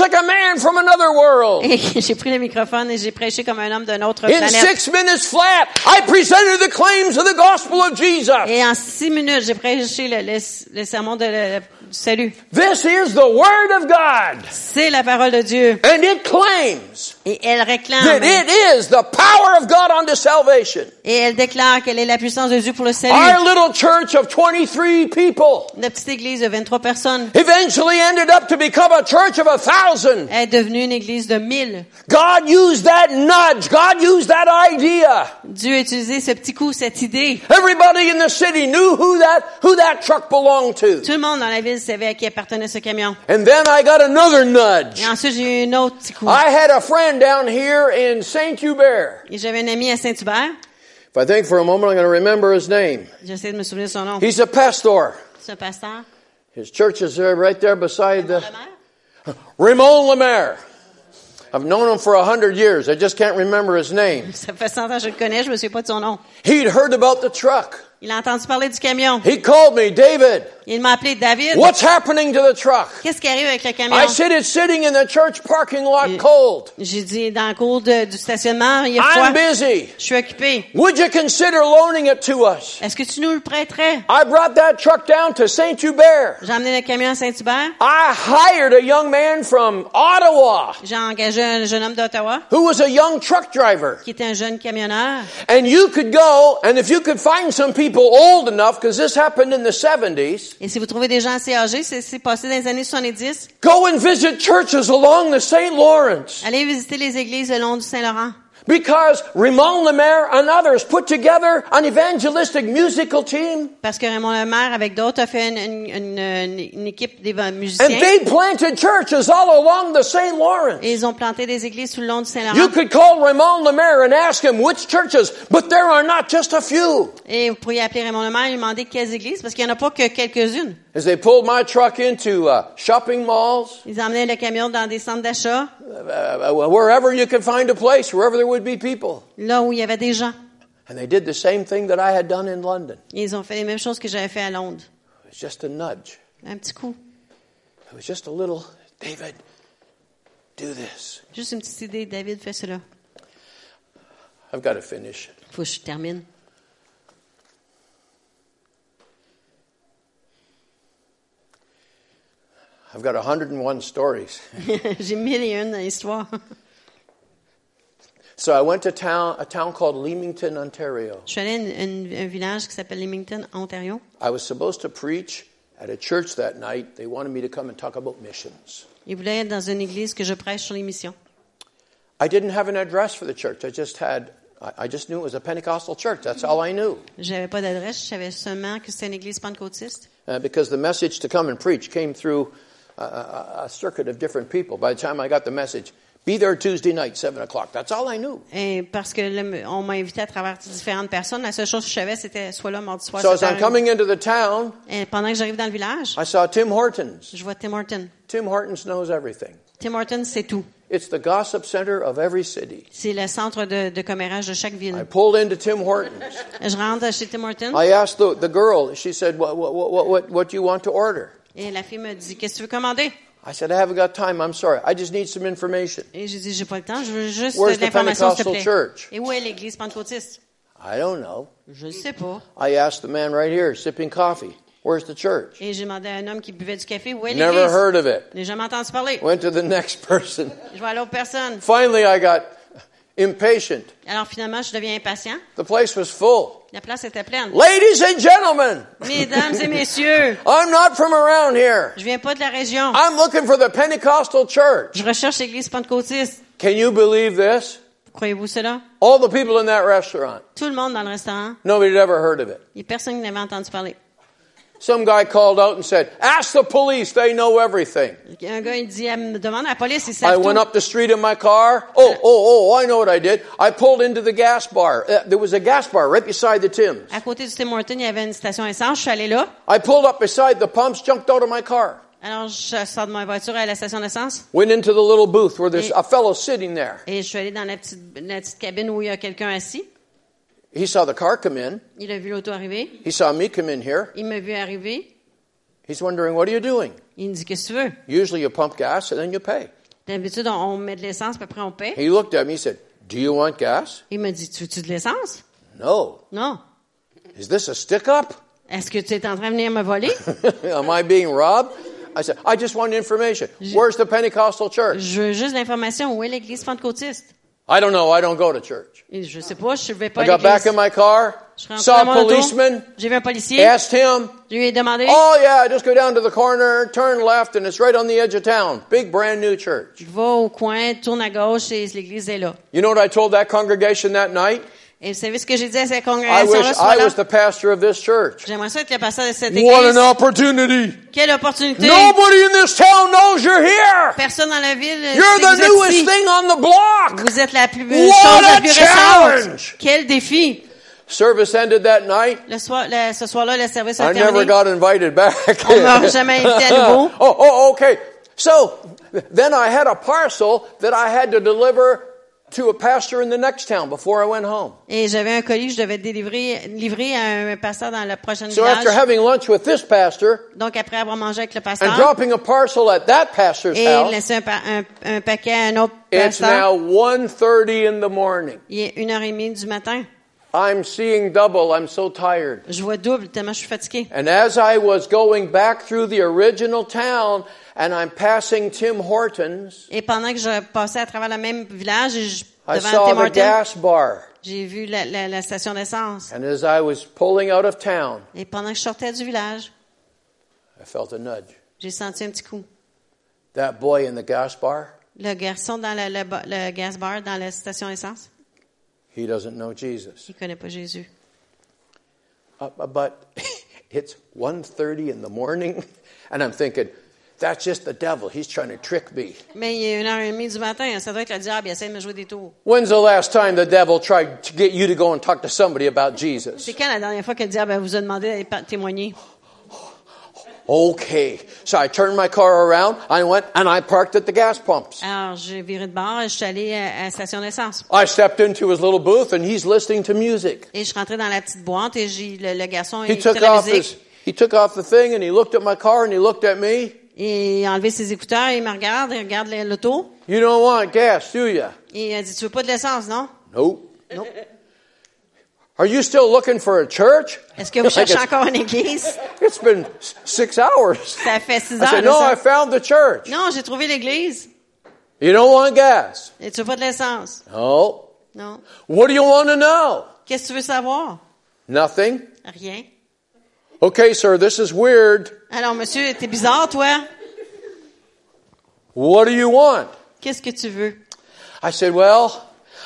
like a man from another world. [laughs] et j'ai pris le microphone et j'ai prêché comme un homme d'une autre In planète. six minutes flat, I presented the claims of the gospel of Jesus. Et en six minutes, j'ai prêché le, le, le sermon de le- salut. This is the Word of God. C'est la parole de Dieu. And it claims Et elle réclame. that it is the power of God unto salvation. Et elle déclare qu'elle est la puissance de Dieu pour le salut. Our little church of 23 people Notre petite église de 23 personnes eventually ended up to become a church of a thousand. est devenue une église de 1000. God used that nudge. God used that idea. Dieu a utilisé ce petit coup, cette idée. Everybody in the city knew who that, who that truck belonged to. Tout le monde dans la ville savait à qui appartenait ce camion. And then I got another nudge. Et ensuite, j'ai eu un autre petit coup. I had a friend down here in St. Hubert. Et j'avais un ami à Saint-Hubert. If I think for a moment, I'm going to remember his name. J'essaie de me souvenir son nom. He's a pastor. C'est un pasteur. His church is there, right there beside the, Ramon Lemaire. I've known him for a hundred years. I just can't remember his name. Ça fait 100 ans que je le connais, je me souviens pas de son nom. He'd heard about the truck. Il a entendu parler du camion. He called me, David, Il m'a appelé David. what's happening to the truck? Qu'est-ce qui arrive avec le camion? I said it's sitting in the church parking lot cold. J'ai dit dans le cours de- du stationnement, il y a froid. I'm busy. Je suis occupé. Would you consider loaning it to us? Est-ce que tu nous le prêterais? I brought that truck down to St. Hubert. J'ai emmené le camion à Saint-Hubert. I hired a young man from Ottawa J'ai engagé un jeune homme d'Ottawa who was a young truck driver. qui était un jeune camionneur. And you could go, and if you could find some people old enough, because this happened in the 70s, Et si vous trouvez des gens assez âgés, c'est c'est passé dans les années 70, go and visit churches along the St. Lawrence. allez visiter les églises le long du Saint-Laurent. Because Raymond Lemaire and others put together an evangelistic musical team, Parce que Raymond Lemaire, avec d'autres, a fait une, une- une- une- équipe des and they planted churches all along the St. Lawrence. Et ils ont planté des églises tout le long du You Saint-Laurent. could call Raymond Lemaire and ask him which churches, but there are not just a few. Et vous pourriez appeler Raymond Lemaire et lui demander quelles églises, parce qu'il n'y en a pas que quelques-unes. As they pulled my truck into uh, shopping malls, Ils emmenaient le camion dans des centres d'achat, uh, wherever you could find a place, wherever there would be people. là où il y avait des gens. And they did the same thing that I had done in London. Ils ont fait les mêmes choses que j'avais fait à Londres. It was just a nudge. Un petit coup. It was just a little, David, do this. Juste une petite idée. David, fais cela. I've got to finish. Faut que je termine. I've got 101 stories. [laughs] J'ai mille et une histoires. So I went to town, a town called Leamington, Ontario. Je suis allée à un village qui s'appelle Leamington, Ontario. I was supposed to preach at a church that night. They wanted me to come and talk about missions. Ils voulaient être dans une église que je prêche sur les missions. I didn't have an address for the church. I just had, I I just knew it was a Pentecostal church. That's all I knew. J'avais pas d'adresse, je savais seulement que c'était une église pentecôtiste. Uh, because the message to come and preach came through a, a, circuit of different people. By the time I got the message, be there Tuesday night, 7 o'clock. That's all I knew. Et parce que le- on m'a invité à travers différentes personnes, la seule chose que je savais, c'était soit là mardi soir. So as I'm coming into the town, Et pendant que j'arrive dans le village, I saw Tim Hortons. je vois Tim Horton. Tim Hortons knows everything. Tim Horton, c'est tout. It's the gossip center of every city. C'est le centre de, de commérage de chaque I pulled into Tim Hortons. Je rentre chez Tim Horton I asked the, the girl, she said, what, what, what, what, what do you want to order? Et la fille me dit Qu'est-ce que tu veux commander? I said, I haven't got time. I'm sorry. I just need some information. Et j'ai dit J'ai pas le temps, je veux juste Where's de l'information, s'il te plaît. church? Et où est l'église pentecôtiste? I don't know. Je ne sais pas. I asked the man right here, sipping coffee, where's the church? Et j'ai demandé à un homme qui buvait du café Où est Never l'église? heard of it. Je n'ai jamais entendu parler. Went to the [laughs] next person. Je vais à l'autre personne. Finally, I got impatient. Alors finalement, je deviens impatient. The place was full. La place était pleine. Ladies and gentlemen, Mesdames et messieurs, [laughs] I'm not from around here. je viens pas de la région. I'm looking for the Pentecostal church. Je recherche l'église pentecôtiste. Can you believe this? Croyez-vous cela? All the people in that restaurant, Tout le monde dans le restaurant, nobody had ever heard of it. a personne n'avait entendu parler. Some guy called out and said, Ask the police, they know everything. Un gars, il dit, elle me demande à la police, ils I went up the street in my car. Oh, oh, oh, I know what I did. I pulled into the gas bar. Uh, there was a gas bar right beside the Tim's. À côté du Tim Horton, il y avait une station essence. Je suis allée là. I pulled up beside the pumps, jumped out of my car, Alors, je sors de ma voiture à la station d'essence went into the little booth where there's Et- a fellow sitting there. et je suis allée dans la petite, la petite cabine où il y a quelqu'un assis. He saw the car come in. Il a vu l'auto arriver. He saw me come in here. Il m'a vu arriver. He's wondering, what are you doing? Il me dit, qu'est-ce que tu veux? Usually you pump gas and then you pay. D'habitude, on, met de l'essence, puis après on paie. He looked at me, he said, do you want gas? Il me dit, tu veux-tu de l'essence? No. Non. Is this a stick up? Est-ce que tu es en train de venir me voler? [laughs] Am I being robbed? I said, I just want information. Where's the Pentecostal church? Je veux juste l'information. Où est l'église pentecôtiste? I don't know. I don't go to church. Et je sais pas, je vais pas I got back in my car, Je suis rentrée saw a policeman, J'ai vu un policier. asked him, Je lui ai demandé. Oh, yeah, just go down to the corner, turn left, and it's right on the edge of town. Big brand new church. Va au coin, tourne à gauche et l'église est là. You know what I told that congregation that night? Et vous savez ce que j'ai dit à cette I congrégation-là wish ce I was the pastor of this church. J'aimerais ça être le pasteur de cette église. What an opportunity. Quelle opportunité! Nobody in this town knows you're here. Personne dans la ville euh, You're sait the que vous êtes newest ici. thing on the block. Vous êtes la plus What chose a la plus récente. challenge! Quel défi! Service ended that night. Le soir, le- ce soir-là, le service a I never got invited back. [laughs] On m'a jamais invité à nouveau. [laughs] oh, oh, okay. So then I had a parcel that I had to deliver to a pastor in the next town before I went home. Et j'avais un colis que je devais délivrer, livrer à un pasteur dans le prochain So village. after having lunch with this pastor Donc, après avoir mangé avec le pasteur, and dropping a parcel at that pastor's et house, laisser un, un- un paquet à un autre it's pasteur, now 1.30 in the morning. il est une heure et demie du matin. I'm seeing double. I'm so tired. Je vois double tellement je suis fatiguée. And as I was going back through the original town and I'm passing Tim Hortons, Et pendant que je passais à travers le même village, je, I devant saw Tim the gas bar. j'ai vu la, la- la station d'essence. And as I was pulling out of town, Et pendant que je sortais du village, I felt a nudge. j'ai senti un petit coup. That boy in the gas bar, Le garçon dans le, le ba- le gas bar dans la station d'essence, he doesn't know Jesus. il connaît pas Jésus. Uh, but [laughs] it's 1.30 in the morning, [laughs] and I'm thinking, that's just the devil. He's trying to trick me. Mais il est une heure et demie du matin, ça doit être le diable, il essaie de me jouer des tours. When's the last time the devil tried to get you to go and talk to somebody about Jesus? C'est quand la dernière fois que le diable vous a demandé d'aller pa- témoigner? Okay. So I turned my car around, I went and I parked at the gas pumps. Alors, j'ai viré de bord, je suis allée à, à la station d'essence. I stepped into his little booth and he's listening to music. Et je suis rentrée dans la petite boîte et j'ai, le, le garçon He écoutait took la off his, he took off the thing and he looked at my car and he looked at me. Et il a enlevé ses écouteurs, il me regarde, il regarde l'auto. You don't want gas, do you? Et il a dit, tu veux pas de l'essence, non? Nope. Non. Are you still looking for a church? Est-ce que vous [laughs] cherchez encore une église? It's been six hours. Ça fait six I heures. said, de no. I found the church. Non, j'ai trouvé l'église. You don't want gas? Et tu veux pas de l'essence? No. Non. What do you want to know? Qu'est-ce que tu veux savoir? Nothing. Rien. Okay, sir, this is weird. Alors, monsieur, t'es bizarre, toi. What do you want? Qu'est-ce que tu veux? I said, well,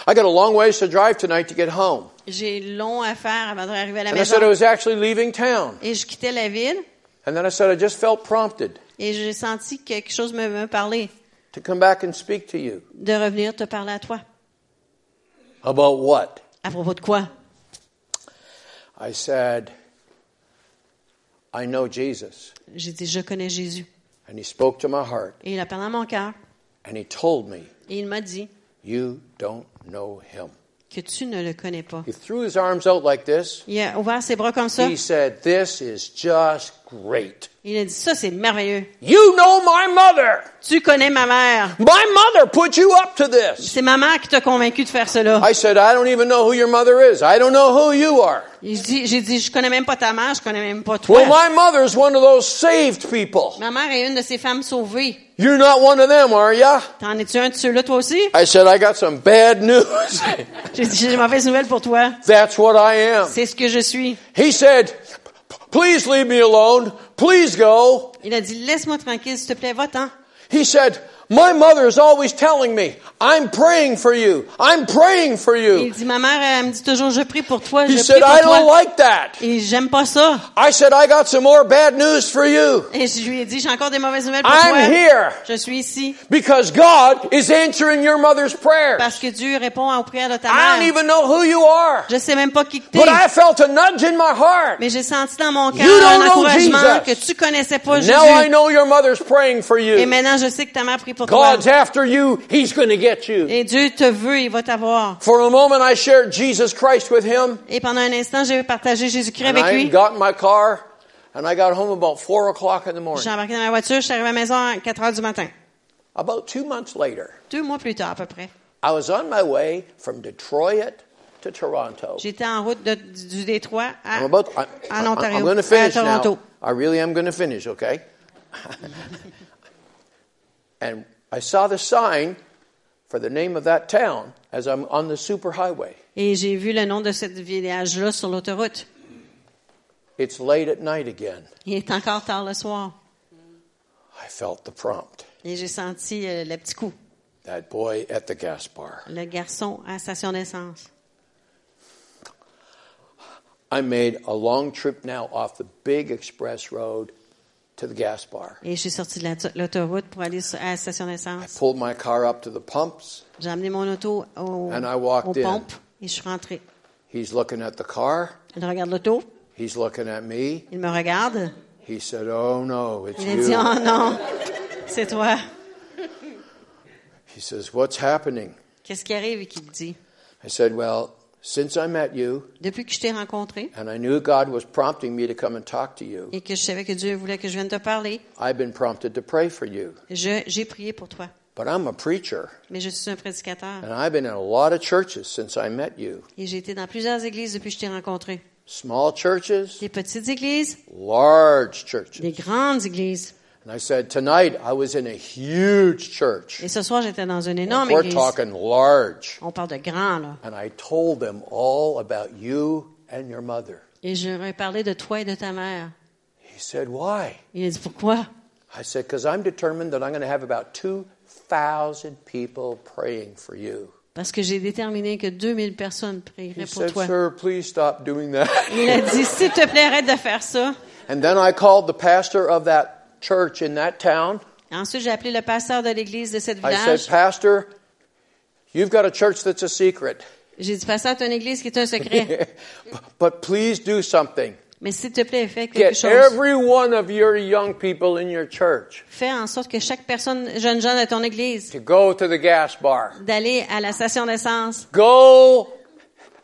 I got a long ways to drive tonight to get home. J'ai long à faire avant d'arriver à la And I said I was actually leaving town. Et je quittais la ville And then I said I just felt prompted et j'ai senti que quelque chose me, me parlait to come back and speak to you. de revenir te parler à toi. About what? À propos de quoi? I said, I know Jesus. J'ai dit, je connais Jésus. And he spoke to my heart Et il a parlé à mon cœur. and he told me, Et il m'a dit You don't know him. Que tu ne le connais pas. He threw his arms out like this. Il a ouvert ses bras comme ça. He said, This is just great. Il a dit, ça, c'est merveilleux. You know my mother. Tu connais ma mère. My mother put you up to this. C'est ma mère qui t'a convaincu de faire cela. I said, I don't even know who your mother is. I don't know who you are. J'ai dit, je connais même pas ta mère, je connais même pas toi. Well, my mother's one of those saved people. Ma mère est une de ces femmes sauvées. You're not one of them, are ya? T'en es-tu un de ceux-là, toi aussi? I said, I got some bad news. [laughs] J'ai dit, j'ai des mauvaises nouvelles pour toi. That's what I am. C'est ce que je suis. He said, please leave me alone. Please go. Il a dit, laisse-moi tranquille, s'il te plaît, va-t'en. He said, my mother is always telling me, I'm praying for you. I'm praying for Il you. dit, ma mère, elle me dit toujours, je prie pour toi, je He prie said, I pour don't toi. like that. Et j'aime pas ça. I said, I got some more bad news for you. Et je lui ai dit, j'ai encore des mauvaises nouvelles pour I'm toi. here Je suis ici because God is answering your mother's prayers. parce que Dieu répond aux prières de ta I don't mère. even know who you are, Je sais même pas qui que t'es. but I felt a nudge in my heart. Mais j'ai senti dans mon cœur You don't un encouragement Jesus. que tu connaissais pas Now I Jésus. know your mother's praying for Et you. maintenant, je sais que ta mère prie pour toi. God's after you. He's going to get you. Et Dieu te veut, il va t'avoir. For a moment, I shared Jesus Christ with him, Et pendant un instant, j'ai partagé Jésus-Christ avec I lui. got in my car, and I got home about four o'clock in the morning. J'ai embarqué dans ma voiture, je suis arrivé à la maison à 4 heures du matin. About two months later, Deux mois plus tard, à peu près. I was on my way from Detroit to Toronto. J'étais en route de- du Détroit à, I'm about. I, en I, Ontario, I'm going to à finish now. I really am going to finish. Okay. [laughs] and I saw the sign for the name of that town as I'm on the superhighway. Et j'ai vu le nom de ce village-là sur l'autoroute. It's late at night again. Il est encore tard le soir. I felt the prompt. Et j'ai senti euh, le petit coup. That boy at the gas bar. Le garçon à la station d'essence. I made a long trip now off the big express road to the gas bar. Et je suis sortie de la- l'autoroute pour aller à la station I d'essence. pulled my car up to the pumps. J'ai amené mon auto au, And I walked aux in. pompes et je suis rentrée. He's looking at the car. Il regarde l'auto, He's looking at me. il me regarde. He said, Oh no, it's Il a dit, you. oh non, C'est toi. He says, What's happening? Qu'est-ce qui arrive? Et qui te dit? I said, Well, since I met you, Depuis que je t'ai rencontré and I knew God was prompting me to come and talk to you, et que je savais que Dieu voulait que je vienne te parler, I've been prompted to pray for you. je- j'ai prié pour toi. But I'm a preacher, Mais je suis un prédicateur and I've been in a lot of churches since I met you. et j'ai été dans plusieurs églises depuis que je t'ai rencontré. Small churches, Des petites églises, large churches. des grandes églises. And I said, Tonight I was in a huge church. Et ce soir, j'étais dans une énorme We're église. talking large. On parle de grand, là. And I told them all about you and your mother. Et je leur ai parlé de toi et de ta mère. He said, Why? Il a dit, pourquoi? I said, Because I'm determined that I'm going to have about 2,000 people praying for you. Parce que j'ai déterminé que 2000 personnes prieraient He pour said, toi. Sir, please stop doing that. Il a dit, s'il te plaît, arrête de faire ça. And then I called the pastor of that church in that town. Ensuite, j'ai appelé le pasteur de l'église de cette I said, village. Pastor, you've got a church that's a secret, J'ai dit, pasteur, tu as une église qui est un secret. [laughs] but please do something. Mais s'il te plaît, fais quelque Get chose. every one of your young people in your church Fais en sorte que chaque personne, jeune jeune de ton église, to go to the gas bar. d'aller à la station d'essence. Go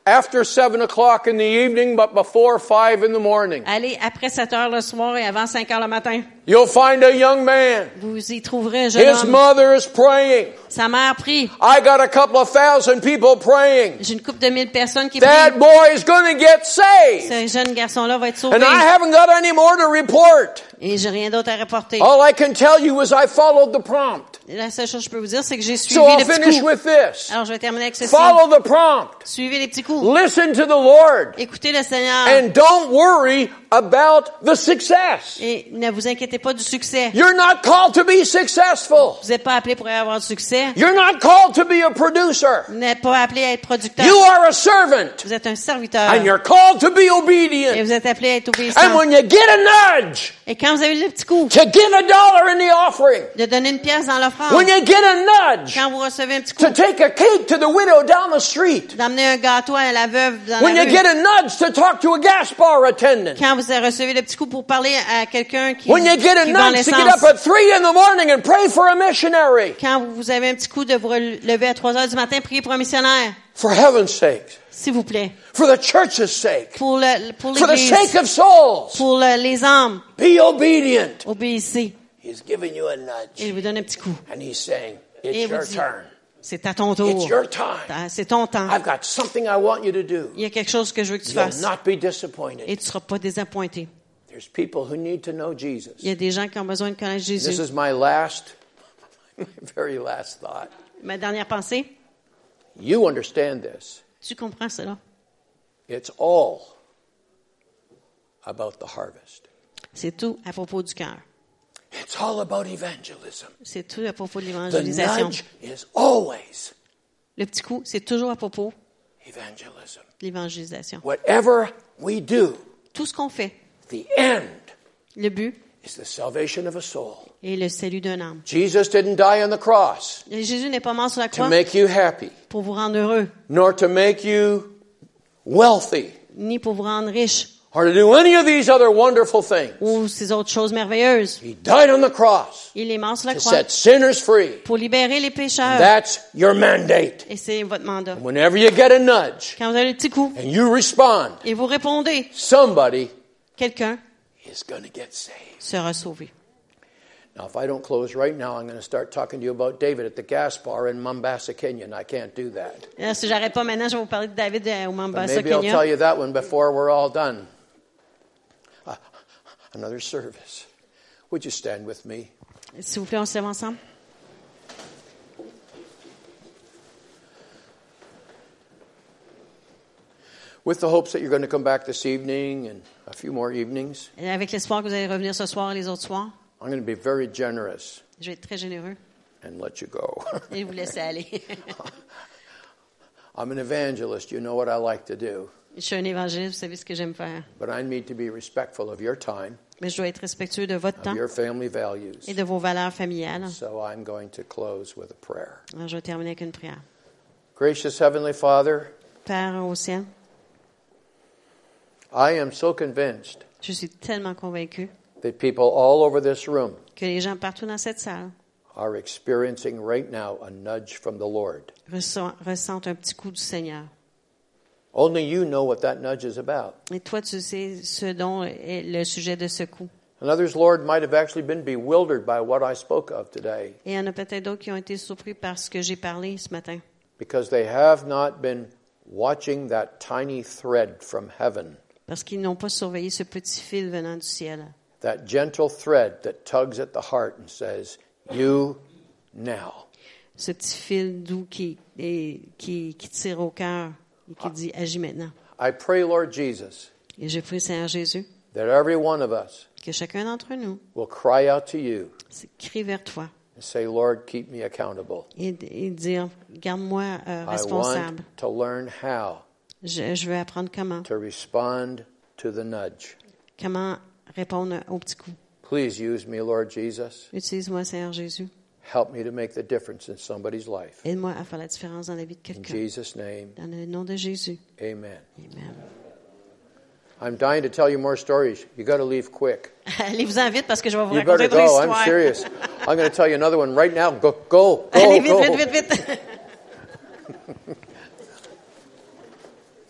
after 7 o'clock in the evening, but before 5 in the morning. Aller après 7 heures le soir et avant 5 heures le matin. You'll find a young man. Vous y trouverez un jeune His homme. mother is praying. Sa mère prie. I got a couple of thousand people praying. J'ai une couple de mille personnes qui That prient. boy is going to get saved. Ce jeune garçon-là va être sauvé. And I haven't got any more to report. Et j'ai rien d'autre à rapporter. All I can tell you is I followed the prompt. La seule chose que je peux vous dire, c'est que j'ai suivi So I'll les petits finish coups. with this. Alors, je vais terminer avec ceci. Follow the prompt. Suivez les petits coups. Listen to the Lord. Écoutez le Seigneur. And don't worry about the success. Et ne vous inquiétez pas du succès. You're not called to be successful. Vous n'êtes pas appelé pour avoir du succès. You're not called to be a producer. Vous n'êtes pas appelé à être producteur. You are a servant. Vous êtes un serviteur. And you're called to be Et obedient. vous êtes appelé à être And obéissant. when you get a nudge Et quand vous avez le petit coup to give a dollar in the offering, de donner une pièce dans l'offrande, when you get a nudge quand vous recevez un petit coup to take a cake to the widow down the street, un gâteau à la veuve dans when la you get a nudge to talk to a gas bar attendant, quand vous recevez le petit coup pour parler à quelqu'un qui, when you get a qui vend nudge to get l'essence, up at three in the morning and pray for a missionary, quand vous avez un petit coup de vous lever à 3 heures du matin, prier pour un missionnaire, for heaven's sake, s'il vous plaît, for the church's sake, pour le, pour for the sake of souls, pour le- les âmes, be obedient. obéissez. He's giving you a Et il nudge vous donne un petit coup. and he's saying, it's your dit, turn. c'est à ton It's tour. your time. Ah, C'est ton temps. I've got something I want you to do. Il y a quelque chose que je veux que tu You'll fasses. not be disappointed. Et tu ne seras pas désappointé. There's people who need to know Jesus. Il y a des gens qui ont besoin de connaître This Jésus. is my last, [laughs] my very last thought. Ma dernière pensée, You understand this. tu comprends cela. It's all about the harvest. C'est tout à propos du cœur. It's all about evangelism. C'est tout à propos de The l'évangélisation. nudge is always Le petit coup, c'est toujours à propos evangelism. de l'évangélisation. Whatever we do, Tout ce qu'on fait, the end le but is the salvation of a soul. est le salut d'un âme. Jesus didn't die on the cross Et Jésus n'est pas mort sur la to croix make you happy, pour vous rendre heureux, nor to make you wealthy, ni pour vous rendre riche, or to do any of these other wonderful things. ou ces autres choses merveilleuses. He died on the cross Il est mort sur la to croix set sinners free. pour libérer les pécheurs. That's your mandate. Et c'est votre mandat. Whenever you get a nudge Quand vous avez le petit coup and you respond, et vous répondez, somebody quelqu'un is going to get saved. sera sauvé. Now, if I don't close right now, I'm going to start talking to you about David at the gas bar in Mombasa, Kenya, and I can't do that. Là, si j'arrête pas maintenant, je vais vous parler de David euh, au Mombasa, maybe I'll tell you that one before we're all done. Uh, another service. Would you stand with me? S'il vous plaît, on se lève ensemble. With the hopes that you're going to come back this evening and a few more evenings, Et avec l'espoir que vous allez revenir ce soir et les autres soirs, I'm going to be very generous je vais être très généreux and let you go. [laughs] et vous laisser aller. [laughs] I'm an evangelist. You know what I like to do. je suis un évangéliste, vous savez ce que j'aime faire. But I need to be respectful of your time, Mais je dois être respectueux de votre temps your family values. et de vos valeurs familiales. So I'm going to close with a prayer. Alors, je vais terminer avec une prière. Gracious Heavenly Father, Père au ciel, I am so convinced je suis tellement convaincu that people all over this room que les gens partout dans cette salle are experiencing right now a nudge from the Lord. ressentent un petit coup du Seigneur. Only you know what that nudge is about. Et toi, tu sais ce dont est le sujet de ce coup. And others, Lord, might have actually been bewildered by what I spoke of today Et il y en a peut-être d'autres qui ont été surpris par ce que j'ai parlé ce matin. because they have not been watching that tiny thread from heaven, Parce qu'ils n'ont pas surveillé ce petit fil venant du ciel. that gentle thread that tugs at the heart and says, You now. Ce petit fil doux qui, et- qui, qui tire au cœur et qui dit Agis maintenant. I pray, Lord Jesus, Et je prie, Seigneur Jésus, that every one of us que chacun d'entre nous will cry out to you crie vers toi and say, Lord, keep me accountable. et, et dire Garde-moi euh, I responsable. want to learn how Je, je veux apprendre comment. to respond to the nudge. Comment répondre au petit coup. Please use me, Lord Jesus. Utilise-moi, Seigneur Jésus. Help me to make the difference in somebody's life. Aide-moi à faire la différence dans la vie de In quelqu'un. Jesus' name, Dans le nom de Jésus. amen. Amen. I'm dying to tell you more stories. You got to leave quick. [laughs] Allez-vous-en vite parce que je vais vous You raconter better d'autres go. I'm histoires. serious. [laughs] I'm going to tell you another one right now. Go, go, go, Allez vite, go. vite, vite, vite. [laughs]